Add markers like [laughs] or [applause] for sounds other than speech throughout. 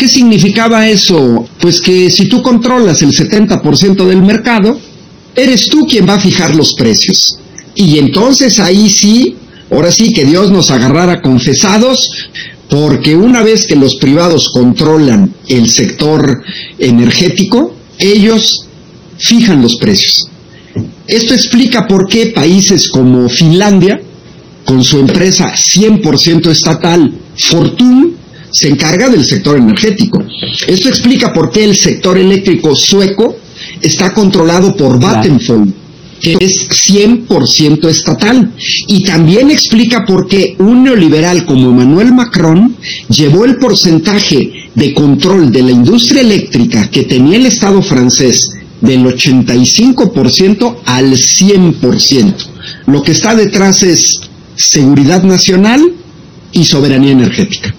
¿Qué significaba eso? Pues que si tú controlas el 70% del mercado, eres tú quien va a fijar los precios. Y entonces ahí sí, ahora sí que Dios nos agarrara confesados, porque una vez que los privados controlan el sector energético, ellos fijan los precios. Esto explica por qué países como Finlandia, con su empresa 100% estatal, Fortum, se encarga del sector energético. Esto explica por qué el sector eléctrico sueco está controlado por Vattenfall, que es 100% estatal. Y también explica por qué un neoliberal como Emmanuel Macron llevó el porcentaje de control de la industria eléctrica que tenía el Estado francés del 85% al 100%. Lo que está detrás es seguridad nacional y soberanía energética.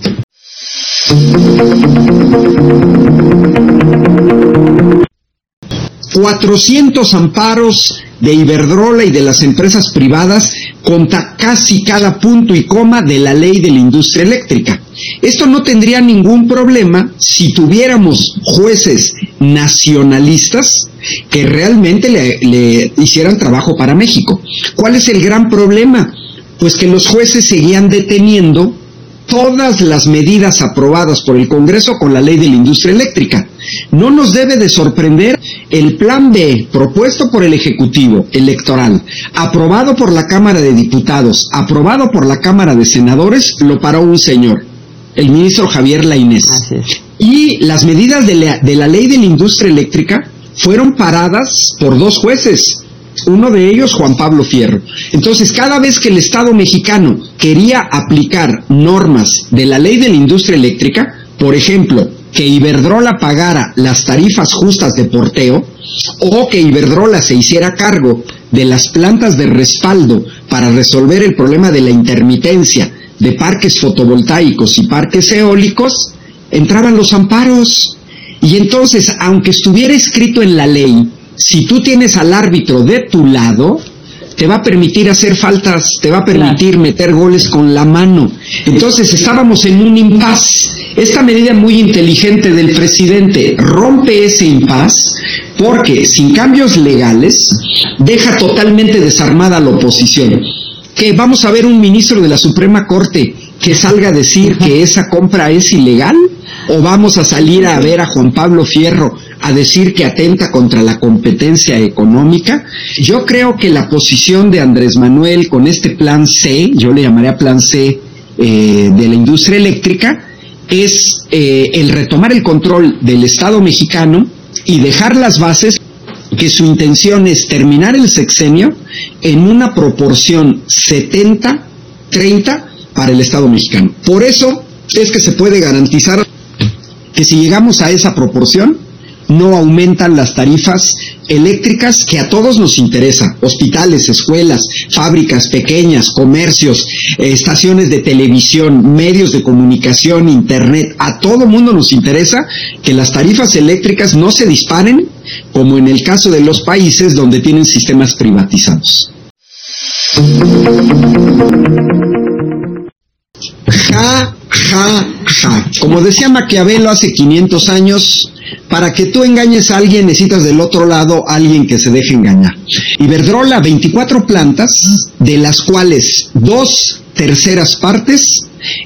400 amparos de Iberdrola y de las empresas privadas contra casi cada punto y coma de la ley de la industria eléctrica. Esto no tendría ningún problema si tuviéramos jueces nacionalistas que realmente le, le hicieran trabajo para México. ¿Cuál es el gran problema? Pues que los jueces seguían deteniendo todas las medidas aprobadas por el Congreso con la ley de la industria eléctrica. No nos debe de sorprender el plan B propuesto por el Ejecutivo electoral, aprobado por la Cámara de Diputados, aprobado por la Cámara de Senadores, lo paró un señor, el ministro Javier Lainés. Y las medidas de la, de la ley de la industria eléctrica fueron paradas por dos jueces, uno de ellos, Juan Pablo Fierro. Entonces, cada vez que el Estado mexicano quería aplicar normas de la ley de la industria eléctrica, por ejemplo, que Iberdrola pagara las tarifas justas de porteo o que Iberdrola se hiciera cargo de las plantas de respaldo para resolver el problema de la intermitencia de parques fotovoltaicos y parques eólicos, entraban los amparos. Y entonces, aunque estuviera escrito en la ley si tú tienes al árbitro de tu lado, te va a permitir hacer faltas, te va a permitir meter goles con la mano. Entonces estábamos en un impas. Esta medida muy inteligente del presidente rompe ese impas porque sin cambios legales deja totalmente desarmada a la oposición. Que vamos a ver un ministro de la Suprema Corte que salga a decir que esa compra es ilegal o vamos a salir a ver a Juan Pablo Fierro a decir que atenta contra la competencia económica. Yo creo que la posición de Andrés Manuel con este plan C, yo le llamaría plan C eh, de la industria eléctrica, es eh, el retomar el control del Estado mexicano y dejar las bases que su intención es terminar el sexenio en una proporción 70-30 para el Estado mexicano. Por eso es que se puede garantizar que si llegamos a esa proporción, no aumentan las tarifas eléctricas que a todos nos interesa. Hospitales, escuelas, fábricas pequeñas, comercios, estaciones de televisión, medios de comunicación, internet. A todo mundo nos interesa que las tarifas eléctricas no se disparen como en el caso de los países donde tienen sistemas privatizados. Como decía Maquiavelo hace 500 años, para que tú engañes a alguien necesitas del otro lado a alguien que se deje engañar. Iberdrola, 24 plantas, de las cuales dos terceras partes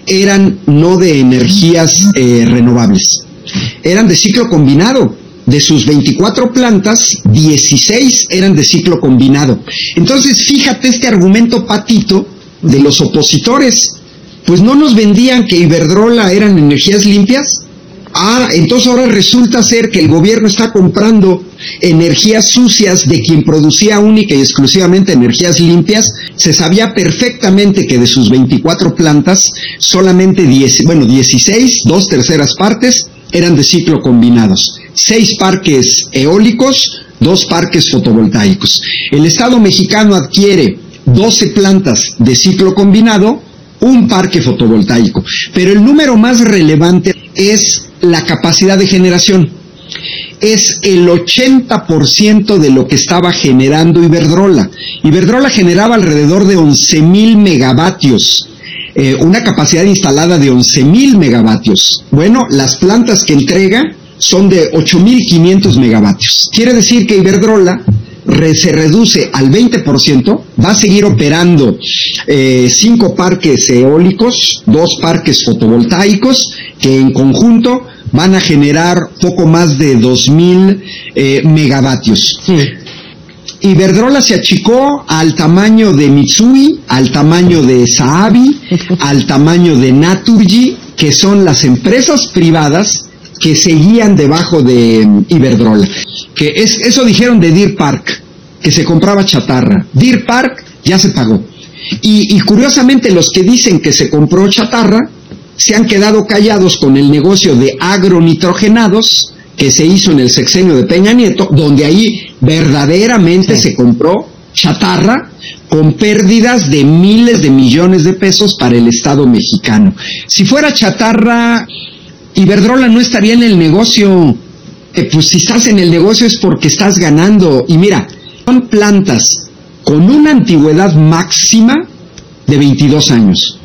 eran no de energías eh, renovables, eran de ciclo combinado. De sus 24 plantas, 16 eran de ciclo combinado. Entonces, fíjate este argumento patito de los opositores. Pues no nos vendían que Iberdrola eran energías limpias, Ah, entonces ahora resulta ser que el gobierno está comprando energías sucias de quien producía única y exclusivamente energías limpias. Se sabía perfectamente que de sus 24 plantas, solamente 10, bueno, 16, dos terceras partes, eran de ciclo combinados. Seis parques eólicos, dos parques fotovoltaicos. El Estado mexicano adquiere 12 plantas de ciclo combinado, un parque fotovoltaico. Pero el número más relevante es la capacidad de generación. Es el 80% de lo que estaba generando Iberdrola. Iberdrola generaba alrededor de 11 mil megavatios. eh, una capacidad instalada de 11.000 megavatios. Bueno, las plantas que entrega son de 8.500 megavatios. Quiere decir que Iberdrola se reduce al 20%, va a seguir operando eh, cinco parques eólicos, dos parques fotovoltaicos, que en conjunto van a generar poco más de 2.000 eh, megavatios. Iberdrola se achicó al tamaño de Mitsui, al tamaño de Saabi, [laughs] al tamaño de Naturgy, que son las empresas privadas que seguían debajo de mm, Iberdrola. Que es, eso dijeron de Deer Park, que se compraba chatarra. Deer Park ya se pagó. Y, y curiosamente los que dicen que se compró chatarra se han quedado callados con el negocio de agronitrogenados que se hizo en el sexenio de Peña Nieto, donde ahí verdaderamente se compró chatarra con pérdidas de miles de millones de pesos para el Estado mexicano. Si fuera chatarra, Iberdrola no estaría en el negocio. Pues si estás en el negocio es porque estás ganando. Y mira, son plantas con una antigüedad máxima de 22 años,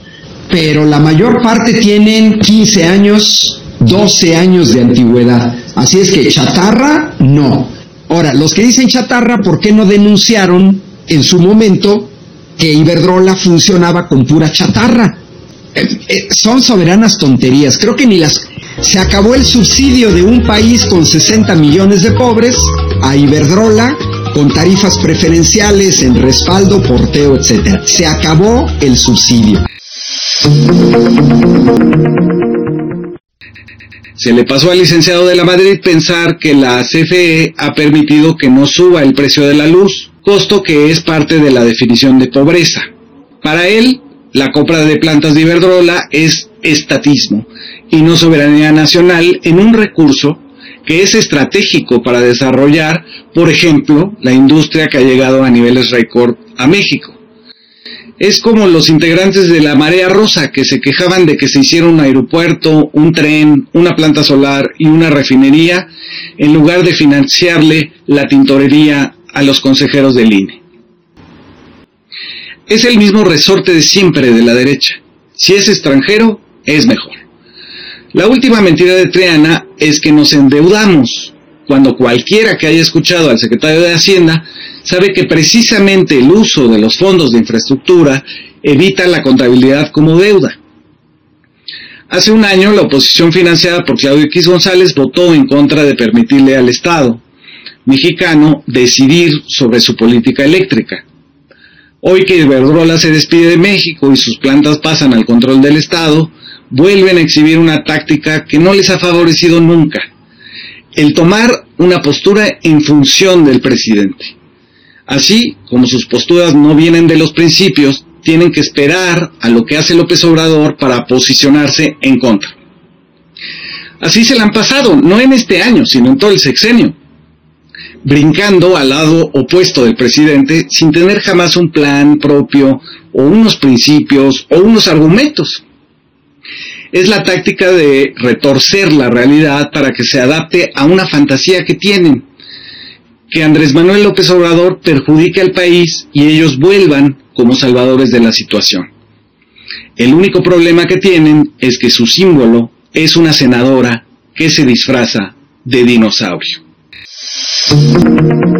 pero la mayor parte tienen 15 años, 12 años de antigüedad. Así es que chatarra, no. Ahora, los que dicen chatarra, ¿por qué no denunciaron en su momento que Iberdrola funcionaba con pura chatarra? Eh, eh, son soberanas tonterías. Creo que ni las... Se acabó el subsidio de un país con 60 millones de pobres a Iberdrola con tarifas preferenciales en respaldo, porteo, etc. Se acabó el subsidio. Se le pasó al licenciado de la Madrid pensar que la CFE ha permitido que no suba el precio de la luz, costo que es parte de la definición de pobreza. Para él, la compra de plantas de Iberdrola es estatismo y no soberanía nacional en un recurso que es estratégico para desarrollar, por ejemplo, la industria que ha llegado a niveles récord a México. Es como los integrantes de la Marea Rosa que se quejaban de que se hiciera un aeropuerto, un tren, una planta solar y una refinería en lugar de financiarle la tintorería a los consejeros del INE. Es el mismo resorte de siempre de la derecha. Si es extranjero, es mejor. La última mentira de Triana es que nos endeudamos, cuando cualquiera que haya escuchado al secretario de Hacienda sabe que precisamente el uso de los fondos de infraestructura evita la contabilidad como deuda. Hace un año la oposición financiada por Claudio X González votó en contra de permitirle al Estado mexicano decidir sobre su política eléctrica. Hoy que Iberdrola se despide de México y sus plantas pasan al control del Estado, vuelven a exhibir una táctica que no les ha favorecido nunca, el tomar una postura en función del presidente. Así como sus posturas no vienen de los principios, tienen que esperar a lo que hace López Obrador para posicionarse en contra. Así se la han pasado, no en este año, sino en todo el sexenio, brincando al lado opuesto del presidente sin tener jamás un plan propio o unos principios o unos argumentos. Es la táctica de retorcer la realidad para que se adapte a una fantasía que tienen que Andrés Manuel López Obrador perjudique al país y ellos vuelvan como salvadores de la situación. El único problema que tienen es que su símbolo es una senadora que se disfraza de dinosaurio. Thank you.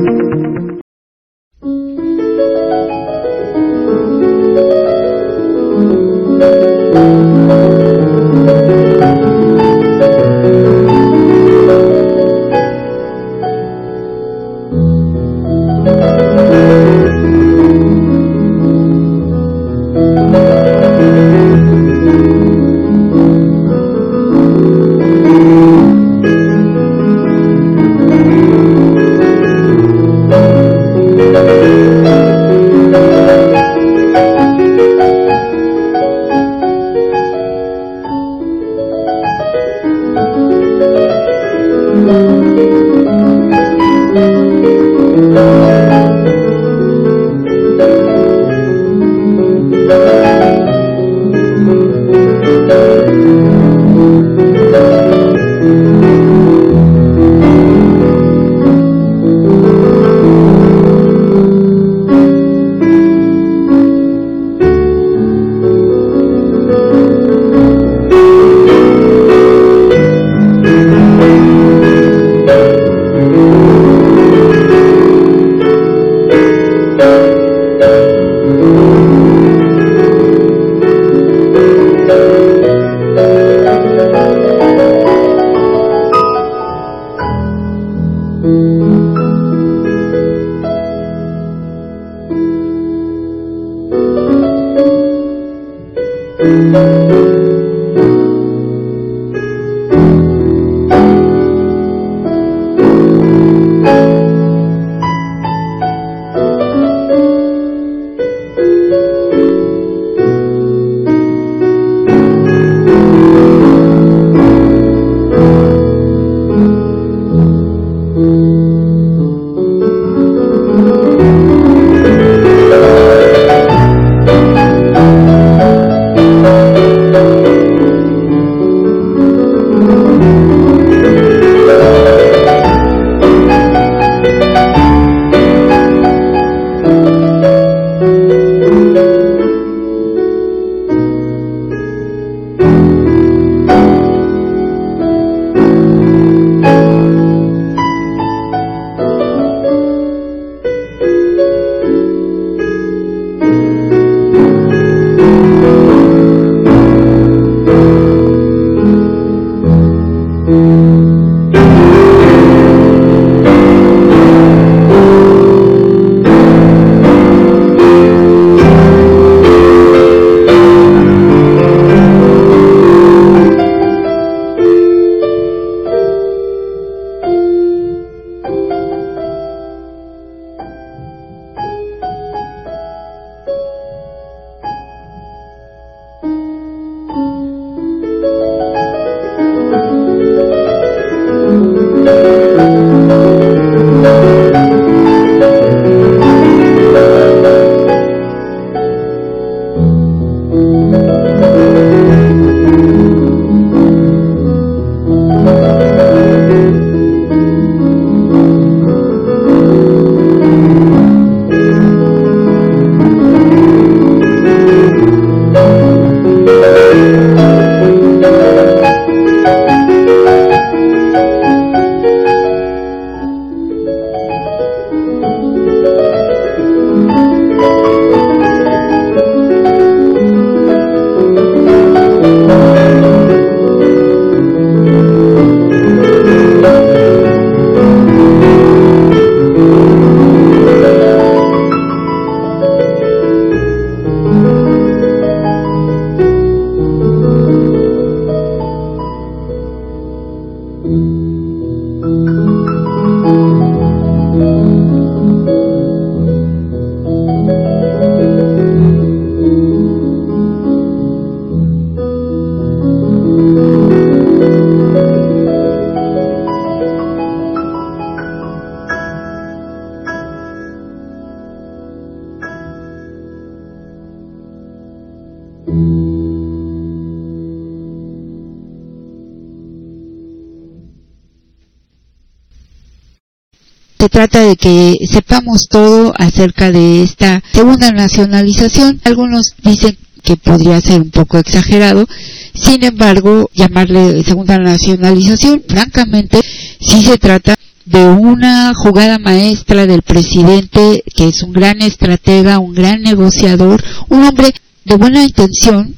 Trata de que sepamos todo acerca de esta segunda nacionalización. Algunos dicen que podría ser un poco exagerado, sin embargo, llamarle segunda nacionalización, francamente, sí se trata de una jugada maestra del presidente, que es un gran estratega, un gran negociador, un hombre de buena intención,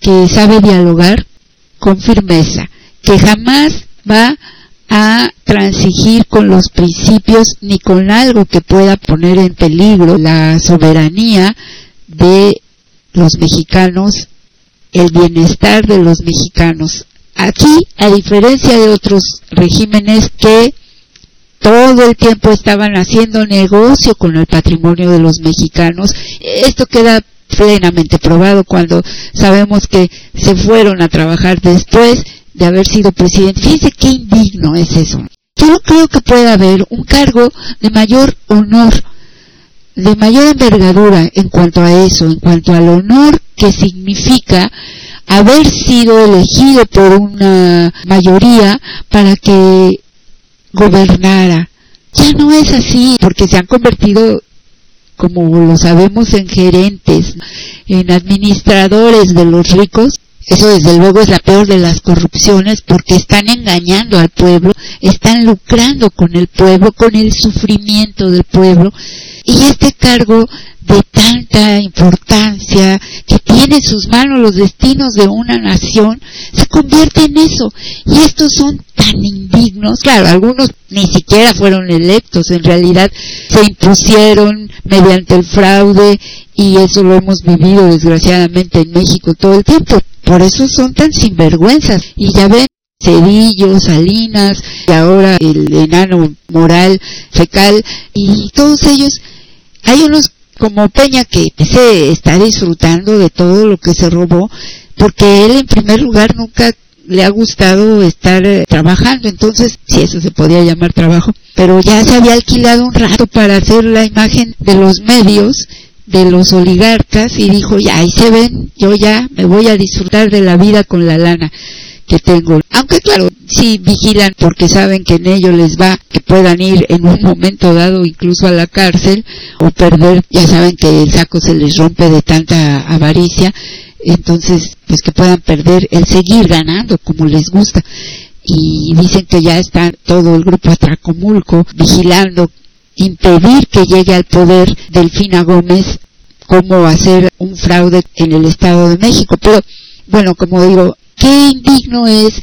que sabe dialogar con firmeza, que jamás va a transigir con los principios ni con algo que pueda poner en peligro la soberanía de los mexicanos, el bienestar de los mexicanos. Aquí, a diferencia de otros regímenes que todo el tiempo estaban haciendo negocio con el patrimonio de los mexicanos, esto queda plenamente probado cuando sabemos que se fueron a trabajar después de haber sido presidente. Fíjense qué indigno es eso. Yo no creo que pueda haber un cargo de mayor honor, de mayor envergadura en cuanto a eso, en cuanto al honor que significa haber sido elegido por una mayoría para que gobernara. Ya no es así, porque se han convertido, como lo sabemos, en gerentes, en administradores de los ricos eso desde luego es la peor de las corrupciones porque están engañando al pueblo, están lucrando con el pueblo, con el sufrimiento del pueblo. Y este cargo de tanta importancia que tiene en sus manos los destinos de una nación se convierte en eso. Y estos son tan indignos. Claro, algunos ni siquiera fueron electos, en realidad se impusieron mediante el fraude y eso lo hemos vivido desgraciadamente en México todo el tiempo. Por eso son tan sinvergüenzas. Y ya ven, Cedillo, Salinas, y ahora el enano moral, fecal, y todos ellos, hay unos como Peña que se está disfrutando de todo lo que se robó, porque él en primer lugar nunca le ha gustado estar eh, trabajando, entonces, si eso se podía llamar trabajo, pero ya se había alquilado un rato para hacer la imagen de los medios de los oligarcas y dijo, ya, ahí se ven, yo ya me voy a disfrutar de la vida con la lana que tengo. Aunque claro, sí vigilan porque saben que en ello les va que puedan ir en un momento dado incluso a la cárcel o perder, ya saben que el saco se les rompe de tanta avaricia, entonces pues que puedan perder el seguir ganando como les gusta y dicen que ya está todo el grupo Atracomulco vigilando impedir que llegue al poder Delfina Gómez como hacer un fraude en el Estado de México. Pero, bueno, como digo, qué indigno es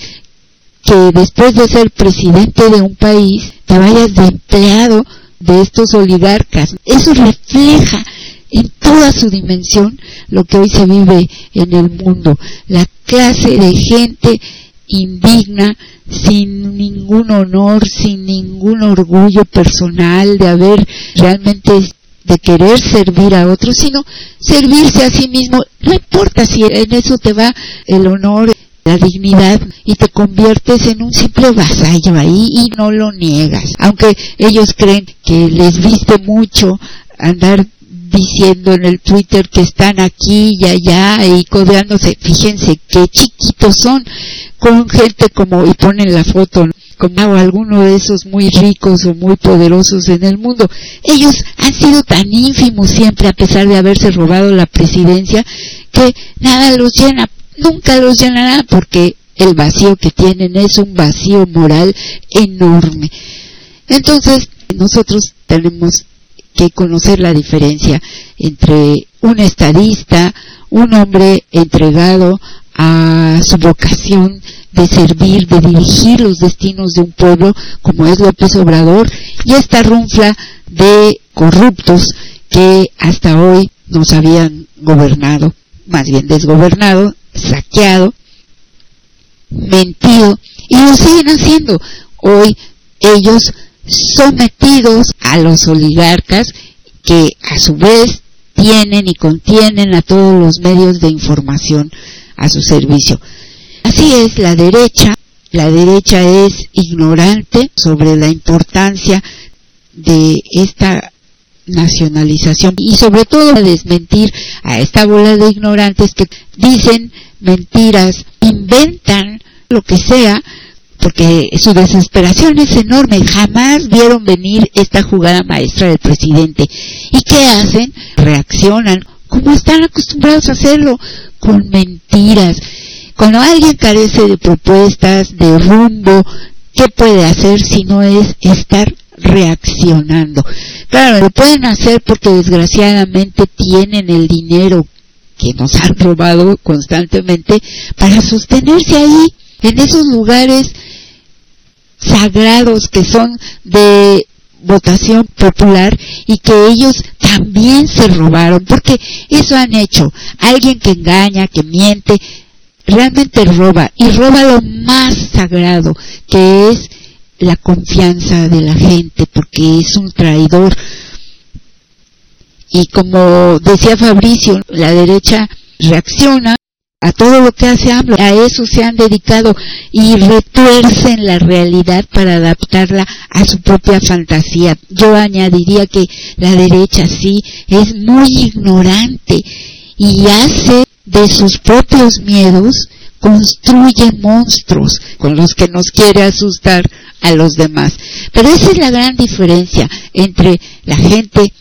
que después de ser presidente de un país te vayas de empleado de estos oligarcas. Eso refleja en toda su dimensión lo que hoy se vive en el mundo. La clase de gente indigna, sin ningún honor, sin ningún orgullo personal de haber realmente de querer servir a otros, sino servirse a sí mismo. No importa si en eso te va el honor, la dignidad y te conviertes en un simple vasallo ahí y no lo niegas. Aunque ellos creen que les viste mucho andar diciendo en el Twitter que están aquí y allá y codeándose. Fíjense qué chiquitos son con gente como, y ponen la foto, como alguno de esos muy ricos o muy poderosos en el mundo. Ellos han sido tan ínfimos siempre a pesar de haberse robado la presidencia que nada los llena, nunca los llenará porque el vacío que tienen es un vacío moral enorme. Entonces, nosotros tenemos que conocer la diferencia entre un estadista, un hombre entregado a su vocación de servir, de dirigir los destinos de un pueblo, como es López Obrador, y esta runfla de corruptos que hasta hoy nos habían gobernado, más bien desgobernado, saqueado, mentido Y lo siguen haciendo. Hoy ellos sometidos a los oligarcas que a su vez tienen y contienen a todos los medios de información a su servicio. Así es, la derecha, la derecha es ignorante sobre la importancia de esta nacionalización y sobre todo a desmentir a esta bola de ignorantes que dicen mentiras, inventan lo que sea porque su desesperación es enorme. Jamás vieron venir esta jugada maestra del presidente. ¿Y qué hacen? Reaccionan como están acostumbrados a hacerlo, con mentiras. Cuando alguien carece de propuestas, de rumbo, ¿qué puede hacer si no es estar reaccionando? Claro, lo pueden hacer porque desgraciadamente tienen el dinero que nos han robado constantemente para sostenerse ahí, en esos lugares sagrados que son de votación popular y que ellos también se robaron, porque eso han hecho. Alguien que engaña, que miente, realmente roba y roba lo más sagrado, que es la confianza de la gente, porque es un traidor. Y como decía Fabricio, la derecha reacciona a todo lo que hace AMLO. A eso se han dedicado y retuercen la realidad para adaptarla a su propia fantasía. Yo añadiría que la derecha sí es muy ignorante y hace de sus propios miedos construye monstruos con los que nos quiere asustar a los demás. Pero esa es la gran diferencia entre la gente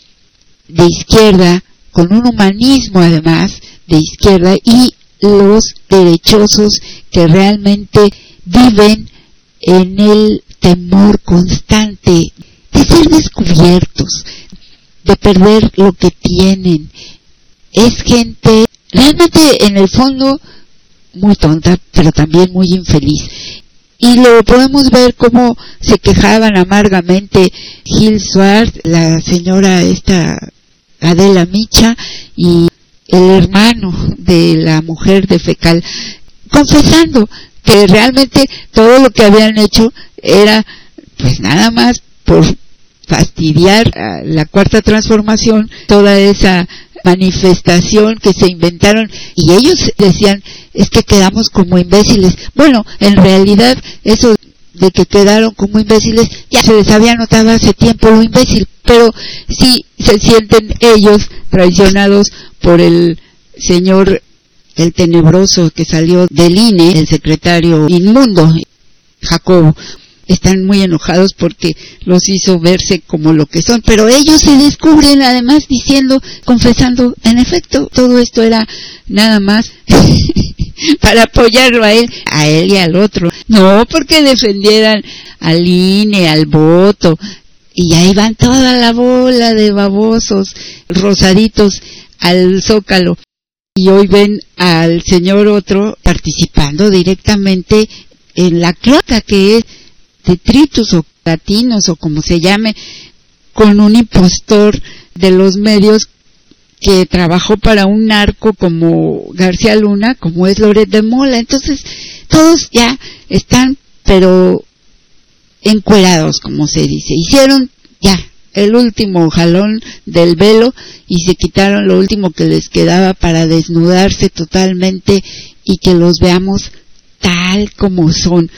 de izquierda, con un humanismo además de izquierda, y los derechosos que realmente viven en el temor constante de ser descubiertos, de perder lo que tienen. Es gente realmente en el fondo muy tonta, pero también muy infeliz. Y lo podemos ver como se quejaban amargamente Gil Swart, la señora esta Adela Micha y el hermano de la mujer de Fecal, confesando que realmente todo lo que habían hecho era pues nada más por fastidiar a la cuarta transformación, toda esa manifestación que se inventaron y ellos decían es que quedamos como imbéciles. Bueno, en realidad eso de que quedaron como imbéciles ya se les había notado hace tiempo lo imbécil, pero sí se sienten ellos traicionados por el señor el tenebroso que salió del INE, el secretario inmundo, Jacobo. Están muy enojados porque los hizo verse como lo que son, pero ellos se descubren además diciendo, confesando, en efecto, todo esto era nada más [laughs] para apoyarlo a él, a él y al otro. No porque defendieran al INE, al voto, y ahí van toda la bola de babosos rosaditos al zócalo y hoy ven al señor otro participando directamente en la cloaca que es detritus o latinos o como se llame con un impostor de los medios que trabajó para un narco como García Luna, como es Loret de Mola. Entonces, todos ya están, pero encuerados, como se dice. Hicieron ya el último jalón del velo y se quitaron lo último que les quedaba para desnudarse totalmente y que los veamos tal como son.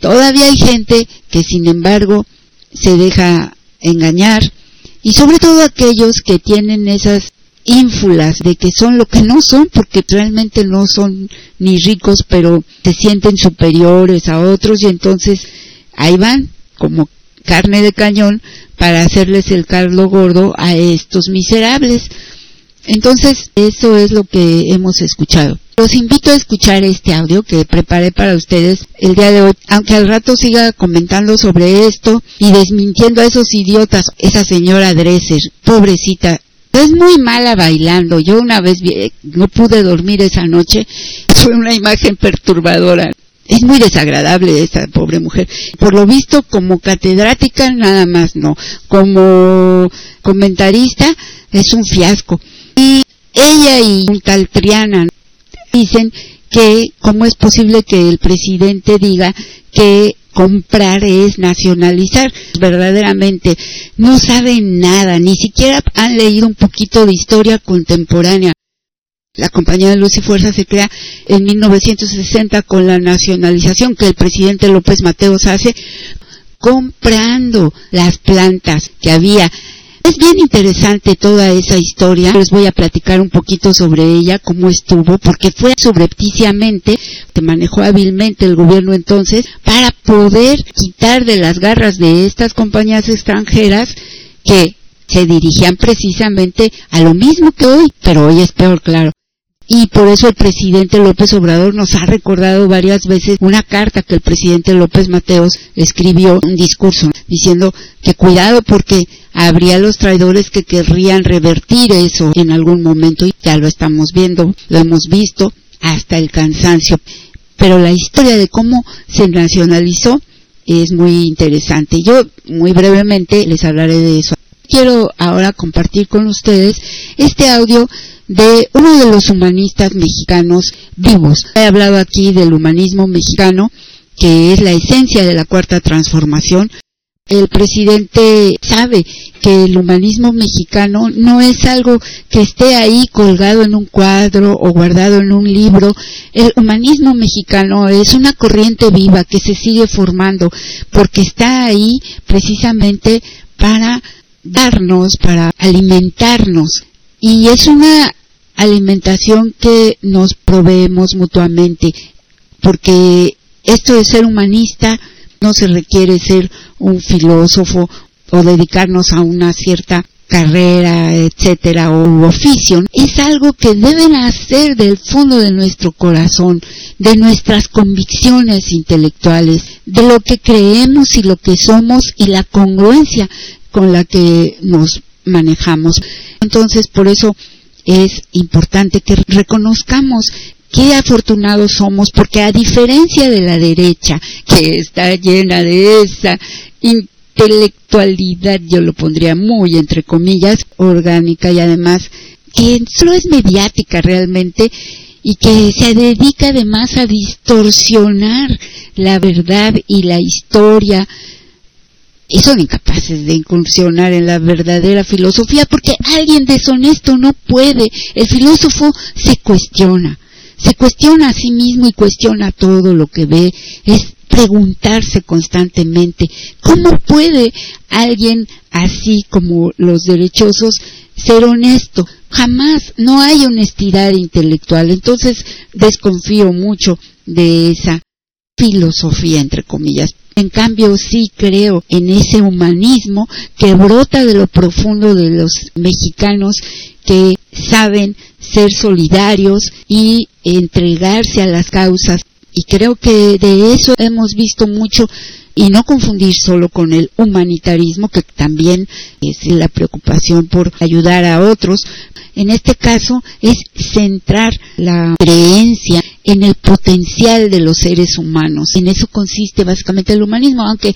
Todavía hay gente que sin embargo se deja engañar y sobre todo aquellos que tienen esas ínfulas de que son lo que no son porque realmente no son ni ricos pero se sienten superiores a otros y entonces ahí van como carne de cañón para hacerles el caldo gordo a estos miserables. Entonces, eso es lo que hemos escuchado. Los invito a escuchar este audio que preparé para ustedes el día de hoy, aunque al rato siga comentando sobre esto y desmintiendo a esos idiotas, esa señora Dresser, pobrecita, es muy mala bailando. Yo una vez no pude dormir esa noche, [laughs] fue una imagen perturbadora es muy desagradable esta pobre mujer. Por lo visto, como catedrática, nada más no. Como comentarista, es un fiasco. Y ella y un tal Triana dicen que cómo es posible que el presidente diga que comprar es nacionalizar. Verdaderamente no saben nada, ni siquiera han leído un poquito de historia contemporánea. La compañía de luz y fuerza se crea en 1960 con la nacionalización que el presidente López Mateos hace comprando las plantas que había es bien interesante toda esa historia. Les voy a platicar un poquito sobre ella, cómo estuvo, porque fue subrepticiamente, que manejó hábilmente el gobierno entonces, para poder quitar de las garras de estas compañías extranjeras que se dirigían precisamente a lo mismo que hoy, pero hoy es peor, claro. Y por eso el presidente López Obrador nos ha recordado varias veces una carta que el presidente López Mateos escribió, un discurso, diciendo que cuidado porque habría los traidores que querrían revertir eso en algún momento y ya lo estamos viendo, lo hemos visto hasta el cansancio. Pero la historia de cómo se nacionalizó es muy interesante. Yo muy brevemente les hablaré de eso. Quiero ahora compartir con ustedes este audio de uno de los humanistas mexicanos vivos. He hablado aquí del humanismo mexicano, que es la esencia de la cuarta transformación. El presidente sabe que el humanismo mexicano no es algo que esté ahí colgado en un cuadro o guardado en un libro. El humanismo mexicano es una corriente viva que se sigue formando porque está ahí precisamente para darnos, para alimentarnos. Y es una alimentación que nos proveemos mutuamente, porque esto de ser humanista no se requiere ser un filósofo o dedicarnos a una cierta carrera, etcétera, o oficio, es algo que deben hacer del fondo de nuestro corazón, de nuestras convicciones intelectuales, de lo que creemos y lo que somos y la congruencia con la que nos manejamos. Entonces, por eso es importante que reconozcamos qué afortunados somos, porque a diferencia de la derecha, que está llena de esa intelectualidad, yo lo pondría muy entre comillas, orgánica y además que solo es mediática realmente y que se dedica además a distorsionar la verdad y la historia y son incapaces de incursionar en la verdadera filosofía porque alguien deshonesto no puede. El filósofo se cuestiona, se cuestiona a sí mismo y cuestiona todo lo que ve. Es preguntarse constantemente, ¿cómo puede alguien así como los derechosos ser honesto? Jamás, no hay honestidad intelectual. Entonces desconfío mucho de esa filosofía, entre comillas. En cambio, sí creo en ese humanismo que brota de lo profundo de los mexicanos que saben ser solidarios y entregarse a las causas. Y creo que de eso hemos visto mucho y no confundir solo con el humanitarismo, que también es la preocupación por ayudar a otros. En este caso es centrar la creencia en el potencial de los seres humanos. En eso consiste básicamente el humanismo, aunque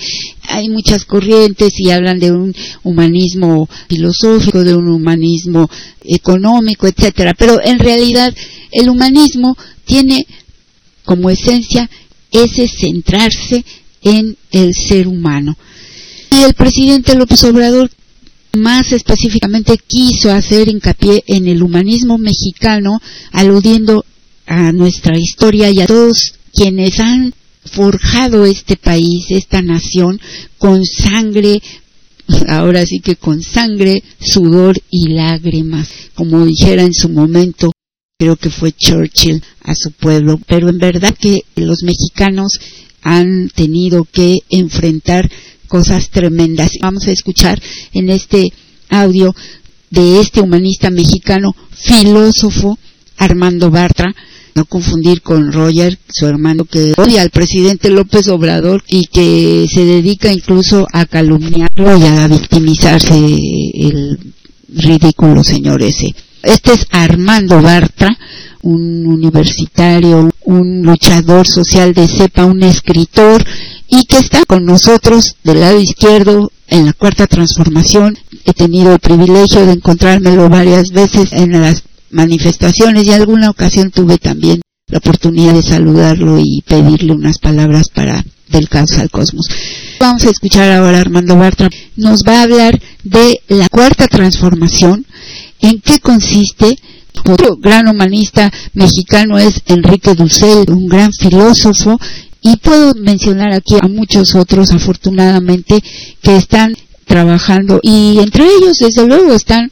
hay muchas corrientes y hablan de un humanismo filosófico, de un humanismo económico, etcétera. Pero en realidad el humanismo tiene como esencia ese centrarse en el ser humano. Y el presidente López Obrador más específicamente quiso hacer hincapié en el humanismo mexicano, aludiendo a nuestra historia y a todos quienes han forjado este país, esta nación, con sangre, ahora sí que con sangre, sudor y lágrimas, como dijera en su momento, creo que fue Churchill a su pueblo, pero en verdad que los mexicanos han tenido que enfrentar cosas tremendas. Vamos a escuchar en este audio de este humanista mexicano, filósofo Armando Bartra, no confundir con Roger, su hermano que odia al presidente López Obrador y que se dedica incluso a calumniarlo y a victimizarse el ridículo señor ese. Este es Armando Bartra, un universitario, un luchador social de cepa, un escritor y que está con nosotros del lado izquierdo en la cuarta transformación. He tenido el privilegio de encontrármelo varias veces en las manifestaciones y alguna ocasión tuve también la oportunidad de saludarlo y pedirle unas palabras para del caos al cosmos. Vamos a escuchar ahora a Armando Bartra. Nos va a hablar de la cuarta transformación, en qué consiste. Otro gran humanista mexicano es Enrique Dussel, un gran filósofo, y puedo mencionar aquí a muchos otros, afortunadamente, que están trabajando, y entre ellos, desde luego, están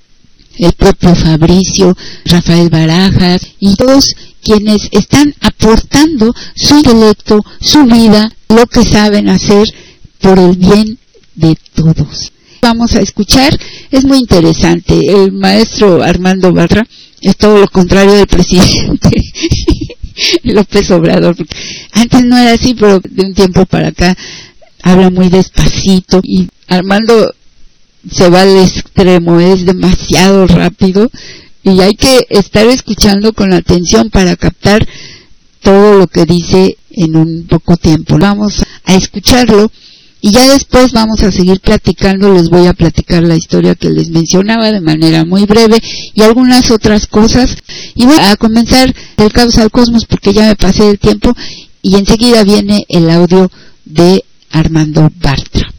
el propio Fabricio, Rafael Barajas y todos quienes están aportando su intelecto, su vida, lo que saben hacer por el bien de todos. Vamos a escuchar, es muy interesante, el maestro Armando Barra es todo lo contrario del presidente [laughs] López Obrador. Antes no era así, pero de un tiempo para acá habla muy despacito y Armando se va al extremo, es demasiado rápido y hay que estar escuchando con atención para captar todo lo que dice en un poco tiempo. Vamos a escucharlo y ya después vamos a seguir platicando, les voy a platicar la historia que les mencionaba de manera muy breve y algunas otras cosas. Y voy a comenzar del caos al cosmos porque ya me pasé el tiempo y enseguida viene el audio de Armando Bartra.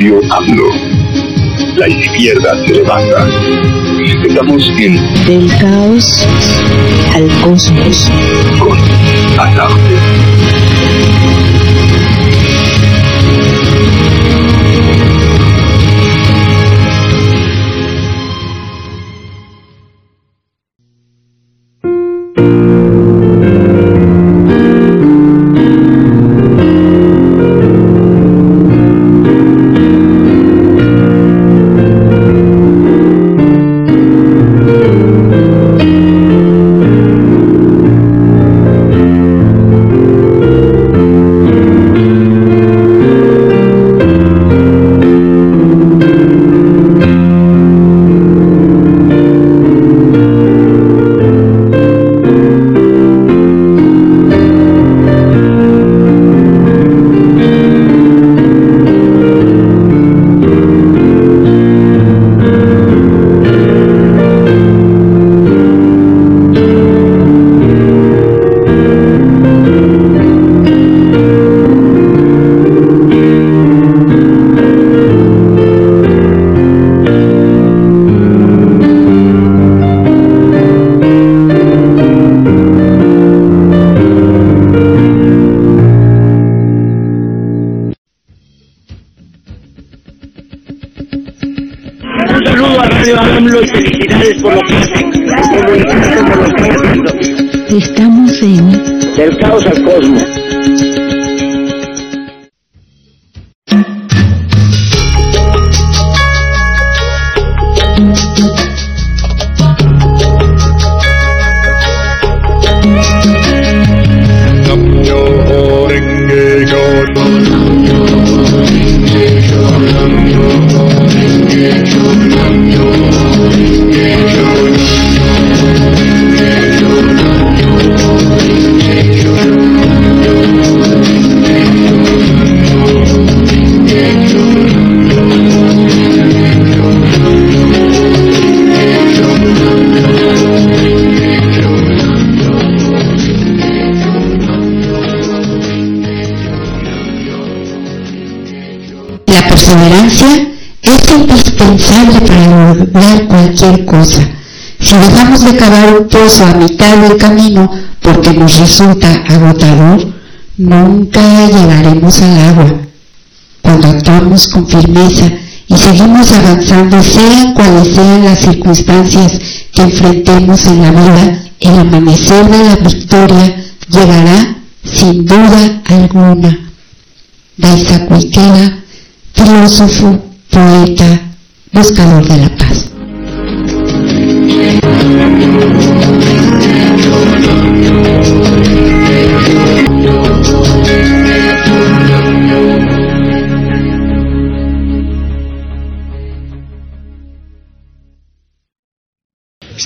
Radio AMLO. La izquierda se levanta. Estamos en Del caos al cosmos. con Atarte. Cavar un pozo a mitad del camino porque nos resulta agotador, nunca llegaremos al agua. Cuando actuamos con firmeza y seguimos avanzando, sean cuales sean las circunstancias que enfrentemos en la vida, el amanecer de la victoria llegará sin duda alguna. Daisakuikera, filósofo, poeta, buscador de la paz.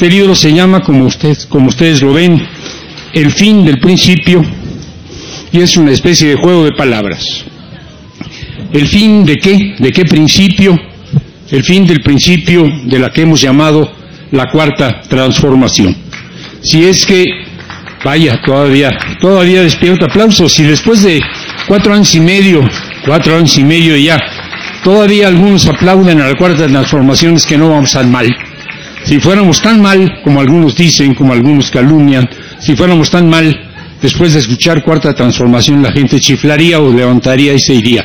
Este libro se llama, como, usted, como ustedes lo ven, El fin del principio y es una especie de juego de palabras. ¿El fin de qué? ¿De qué principio? El fin del principio de la que hemos llamado la cuarta transformación. Si es que, vaya, todavía, todavía despierta aplausos, si después de cuatro años y medio, cuatro años y medio ya, todavía algunos aplauden a la cuarta transformación es que no vamos tan mal. Si fuéramos tan mal, como algunos dicen, como algunos calumnian, si fuéramos tan mal, después de escuchar cuarta transformación la gente chiflaría o levantaría y se iría.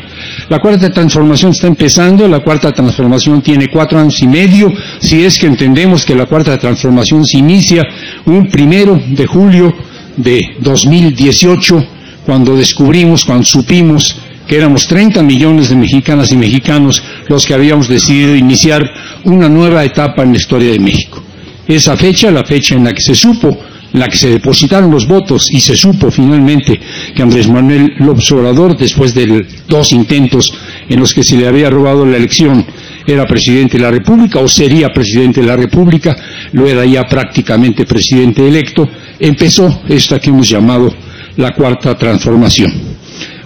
La cuarta transformación está empezando, la cuarta transformación tiene cuatro años y medio, si es que entendemos que la cuarta transformación se inicia un primero de julio de 2018, cuando descubrimos, cuando supimos que éramos 30 millones de mexicanas y mexicanos los que habíamos decidido iniciar una nueva etapa en la historia de México. Esa fecha, la fecha en la que se supo, la que se depositaron los votos y se supo finalmente que Andrés Manuel López Obrador, después de dos intentos en los que se le había robado la elección, era presidente de la República o sería presidente de la República, lo era ya prácticamente presidente electo, empezó esta que hemos llamado la cuarta transformación.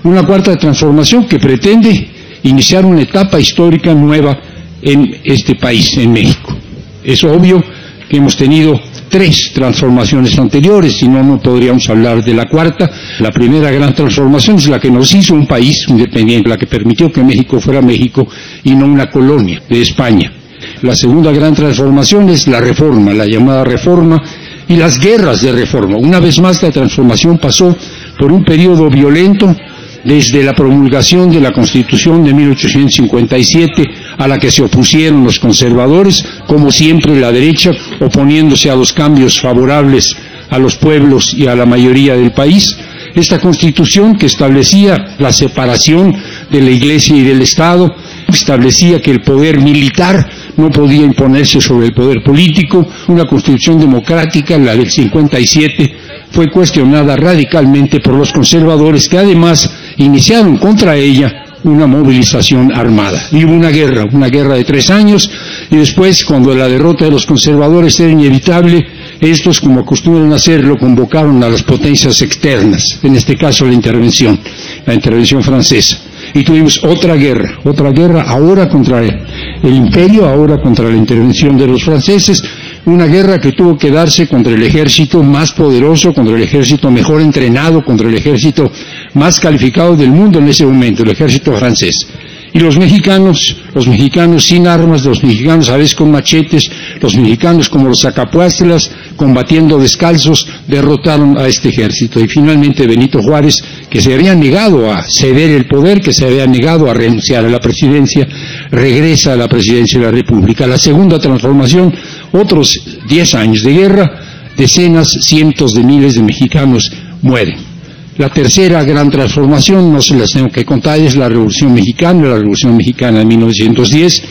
Una cuarta transformación que pretende iniciar una etapa histórica nueva en este país, en México. Es obvio que hemos tenido tres transformaciones anteriores, si no, no podríamos hablar de la cuarta. La primera gran transformación es la que nos hizo un país independiente, la que permitió que México fuera México y no una colonia de España. La segunda gran transformación es la reforma, la llamada reforma y las guerras de reforma. Una vez más la transformación pasó por un periodo violento desde la promulgación de la Constitución de 1857 a la que se opusieron los conservadores, como siempre la derecha, oponiéndose a los cambios favorables a los pueblos y a la mayoría del país. Esta Constitución que establecía la separación de la Iglesia y del Estado, establecía que el poder militar no podía imponerse sobre el poder político, una constitución democrática, la del 57, fue cuestionada radicalmente por los conservadores que además iniciaron contra ella una movilización armada. Y hubo una guerra, una guerra de tres años, y después, cuando la derrota de los conservadores era inevitable, estos, como acostumbran hacerlo, convocaron a las potencias externas, en este caso la intervención, la intervención francesa. Y tuvimos otra guerra, otra guerra ahora contra el imperio, ahora contra la intervención de los franceses, una guerra que tuvo que darse contra el ejército más poderoso, contra el ejército mejor entrenado, contra el ejército más calificado del mundo en ese momento, el ejército francés. Y los mexicanos, los mexicanos sin armas, los mexicanos a veces con machetes, los mexicanos como los acapuastras, combatiendo descalzos, derrotaron a este ejército. Y finalmente Benito Juárez, que se había negado a ceder el poder, que se había negado a renunciar a la presidencia, regresa a la presidencia de la República. La segunda transformación, otros diez años de guerra, decenas, cientos de miles de mexicanos mueren. La tercera gran transformación, no se las tengo que contar, es la Revolución Mexicana, la Revolución Mexicana de 1910,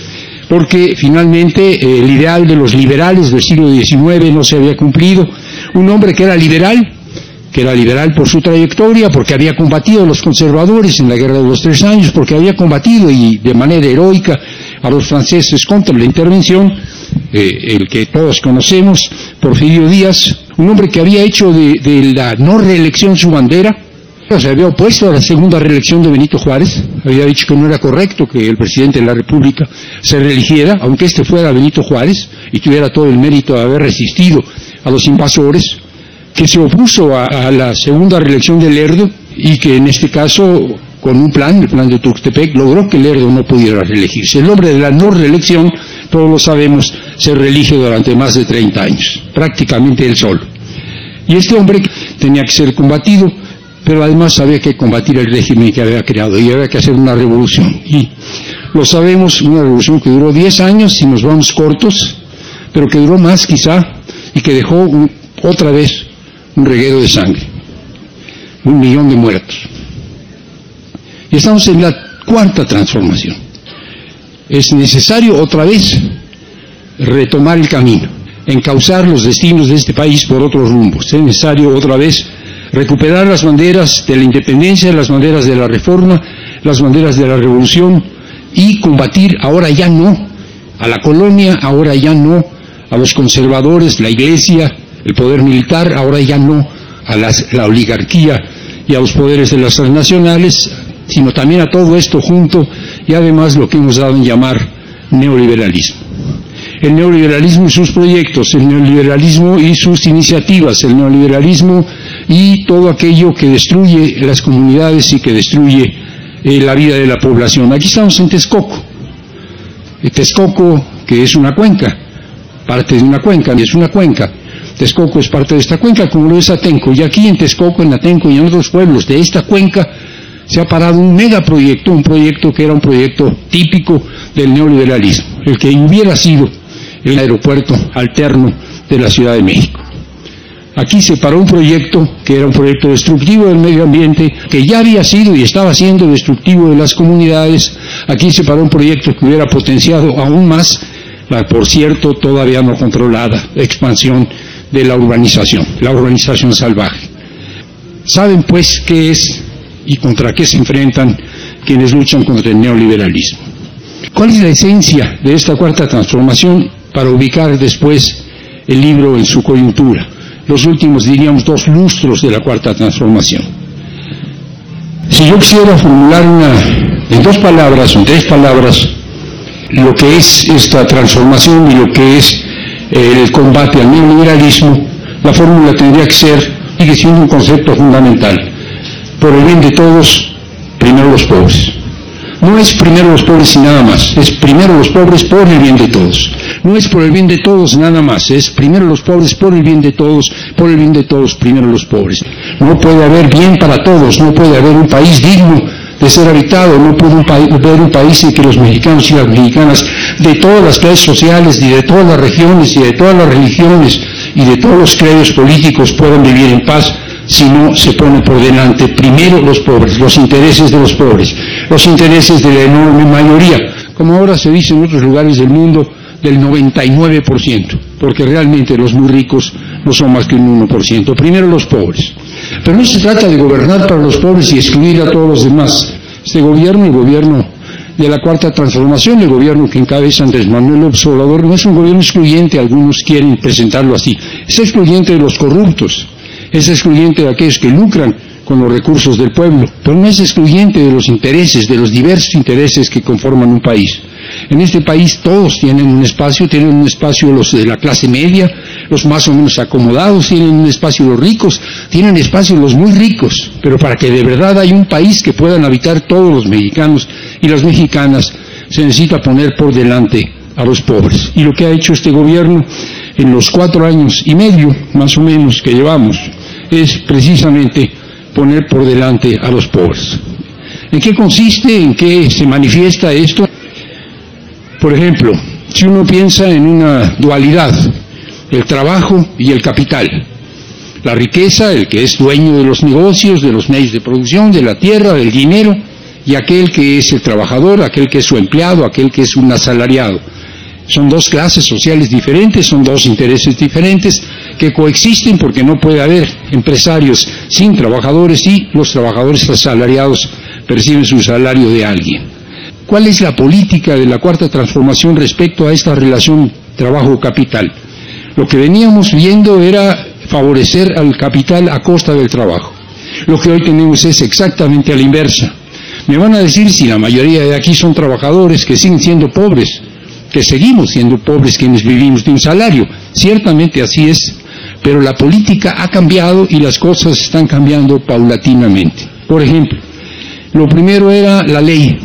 porque finalmente eh, el ideal de los liberales del siglo XIX no se había cumplido. Un hombre que era liberal, que era liberal por su trayectoria, porque había combatido a los conservadores en la Guerra de los Tres Años, porque había combatido y de manera heroica a los franceses contra la intervención, eh, el que todos conocemos, Porfirio Díaz, un hombre que había hecho de, la no reelección su bandera, se había opuesto a la segunda reelección de Benito Juárez, había dicho que no era correcto que el presidente de la República se reeligiera, aunque este fuera Benito Juárez y tuviera todo el mérito de haber resistido a los invasores, que se opuso a, la segunda reelección de Lerdo y que en este caso con un plan, el plan de Tuxtepec, logró que Lerdo no pudiera reelegirse. El hombre de la no reelección, todos lo sabemos, se reelige durante más de 30 años, prácticamente él solo. Y este hombre tenía que ser combatido, pero además había que combatir el régimen que había creado y había que hacer una revolución. Y lo sabemos, una revolución que duró 10 años, si nos vamos cortos, pero que duró más quizá y que dejó otra vez un reguero de sangre, un millón de muertos. Y estamos en la cuarta transformación. Es necesario otra vez retomar el camino, encauzar los destinos de este país por otros rumbos. Es necesario otra vez recuperar las banderas de la independencia, las banderas de la reforma, las banderas de la revolución y combatir ahora ya no a la colonia, ahora ya no a los conservadores, la iglesia, el poder militar, ahora ya no a la oligarquía y a los poderes de las transnacionales, sino también a todo esto junto y además lo que hemos dado en llamar neoliberalismo. El neoliberalismo y sus proyectos, el neoliberalismo y sus iniciativas, el neoliberalismo y todo aquello que destruye las comunidades y que destruye eh, la vida de la población. Aquí estamos en Texcoco. Texcoco, que es una cuenca, parte de una cuenca, es una cuenca. Texcoco es parte de esta cuenca, como lo es Atenco. Y aquí en Texcoco, en Atenco y en otros pueblos de esta cuenca, se ha parado un megaproyecto, un proyecto que era un proyecto típico del neoliberalismo, el que hubiera sido el aeropuerto alterno de la Ciudad de México. Aquí se paró un proyecto que era un proyecto destructivo del medio ambiente, que ya había sido y estaba siendo destructivo de las comunidades. Aquí se paró un proyecto que hubiera potenciado aún más la, por cierto, todavía no controlada expansión de la urbanización, la urbanización salvaje. Saben pues qué es y contra qué se enfrentan quienes luchan contra el neoliberalismo. ¿Cuál es la esencia de esta cuarta transformación para ubicar después el libro en su coyuntura? Los últimos, diríamos, dos lustros de la cuarta transformación. Si yo quisiera formular una, en dos palabras o en tres palabras, lo que es esta transformación y lo que es el combate al neoliberalismo, la fórmula tendría que ser, sigue siendo un concepto fundamental por el bien de todos, primero los pobres. No es primero los pobres y nada más, es primero los pobres por el bien de todos. No es por el bien de todos nada más, es primero los pobres por el bien de todos, por el bien de todos, primero los pobres. No puede haber bien para todos, no puede haber un país digno de ser habitado, no puede haber un país en que los mexicanos y las mexicanas de todas las clases sociales y de todas las regiones y de todas las religiones y de todos los credos políticos puedan vivir en paz si no se pone por delante primero los pobres, los intereses de los pobres, los intereses de la enorme mayoría, como ahora se dice en otros lugares del mundo, del 99%, porque realmente los muy ricos no son más que un 1%. Primero los pobres. Pero no se trata de gobernar para los pobres y excluir a todos los demás. Este gobierno, el gobierno de la cuarta transformación, el gobierno que encabeza Andrés Manuel Observador, no es un gobierno excluyente, algunos quieren presentarlo así, es excluyente de los corruptos, es excluyente de aquellos que lucran con los recursos del pueblo, pero no es excluyente de los intereses, de los diversos intereses que conforman un país. En este país todos tienen un espacio, tienen un espacio los de la clase media, los más o menos acomodados, tienen un espacio los ricos, tienen espacio los muy ricos, pero para que de verdad haya un país que puedan habitar todos los mexicanos y las mexicanas, se necesita poner por delante a los pobres. Y lo que ha hecho este gobierno en los cuatro años y medio, más o menos, que llevamos, es precisamente poner por delante a los pobres. ¿En qué consiste? ¿En qué se manifiesta esto? Por ejemplo, si uno piensa en una dualidad, el trabajo y el capital, la riqueza, el que es dueño de los negocios, de los medios de producción, de la tierra, del dinero, y aquel que es el trabajador, aquel que es su empleado, aquel que es un asalariado. Son dos clases sociales diferentes, son dos intereses diferentes que coexisten porque no puede haber empresarios sin trabajadores y los trabajadores asalariados perciben su salario de alguien. ¿Cuál es la política de la cuarta transformación respecto a esta relación trabajo-capital? Lo que veníamos viendo era favorecer al capital a costa del trabajo. Lo que hoy tenemos es exactamente a la inversa. Me van a decir si la mayoría de aquí son trabajadores que siguen siendo pobres, que seguimos siendo pobres quienes vivimos de un salario. Ciertamente así es, pero la política ha cambiado y las cosas están cambiando paulatinamente. Por ejemplo, lo primero era la ley.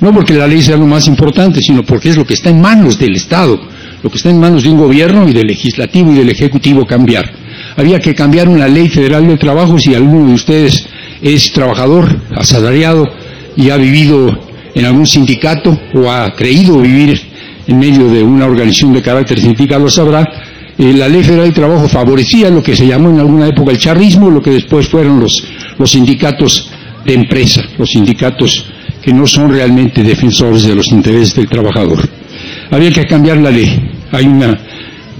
No porque la ley sea lo más importante, sino porque es lo que está en manos del Estado, lo que está en manos de un gobierno y del legislativo y del ejecutivo cambiar. Había que cambiar una ley federal de trabajo si alguno de ustedes es trabajador, asalariado y ha vivido en algún sindicato o ha creído vivir en medio de una organización de carácter sindical lo sabrá, eh, la ley federal del trabajo favorecía lo que se llamó en alguna época el charrismo, lo que después fueron los sindicatos de empresa, los sindicatos que no son realmente defensores de los intereses del trabajador. Había que cambiar la ley. Hay una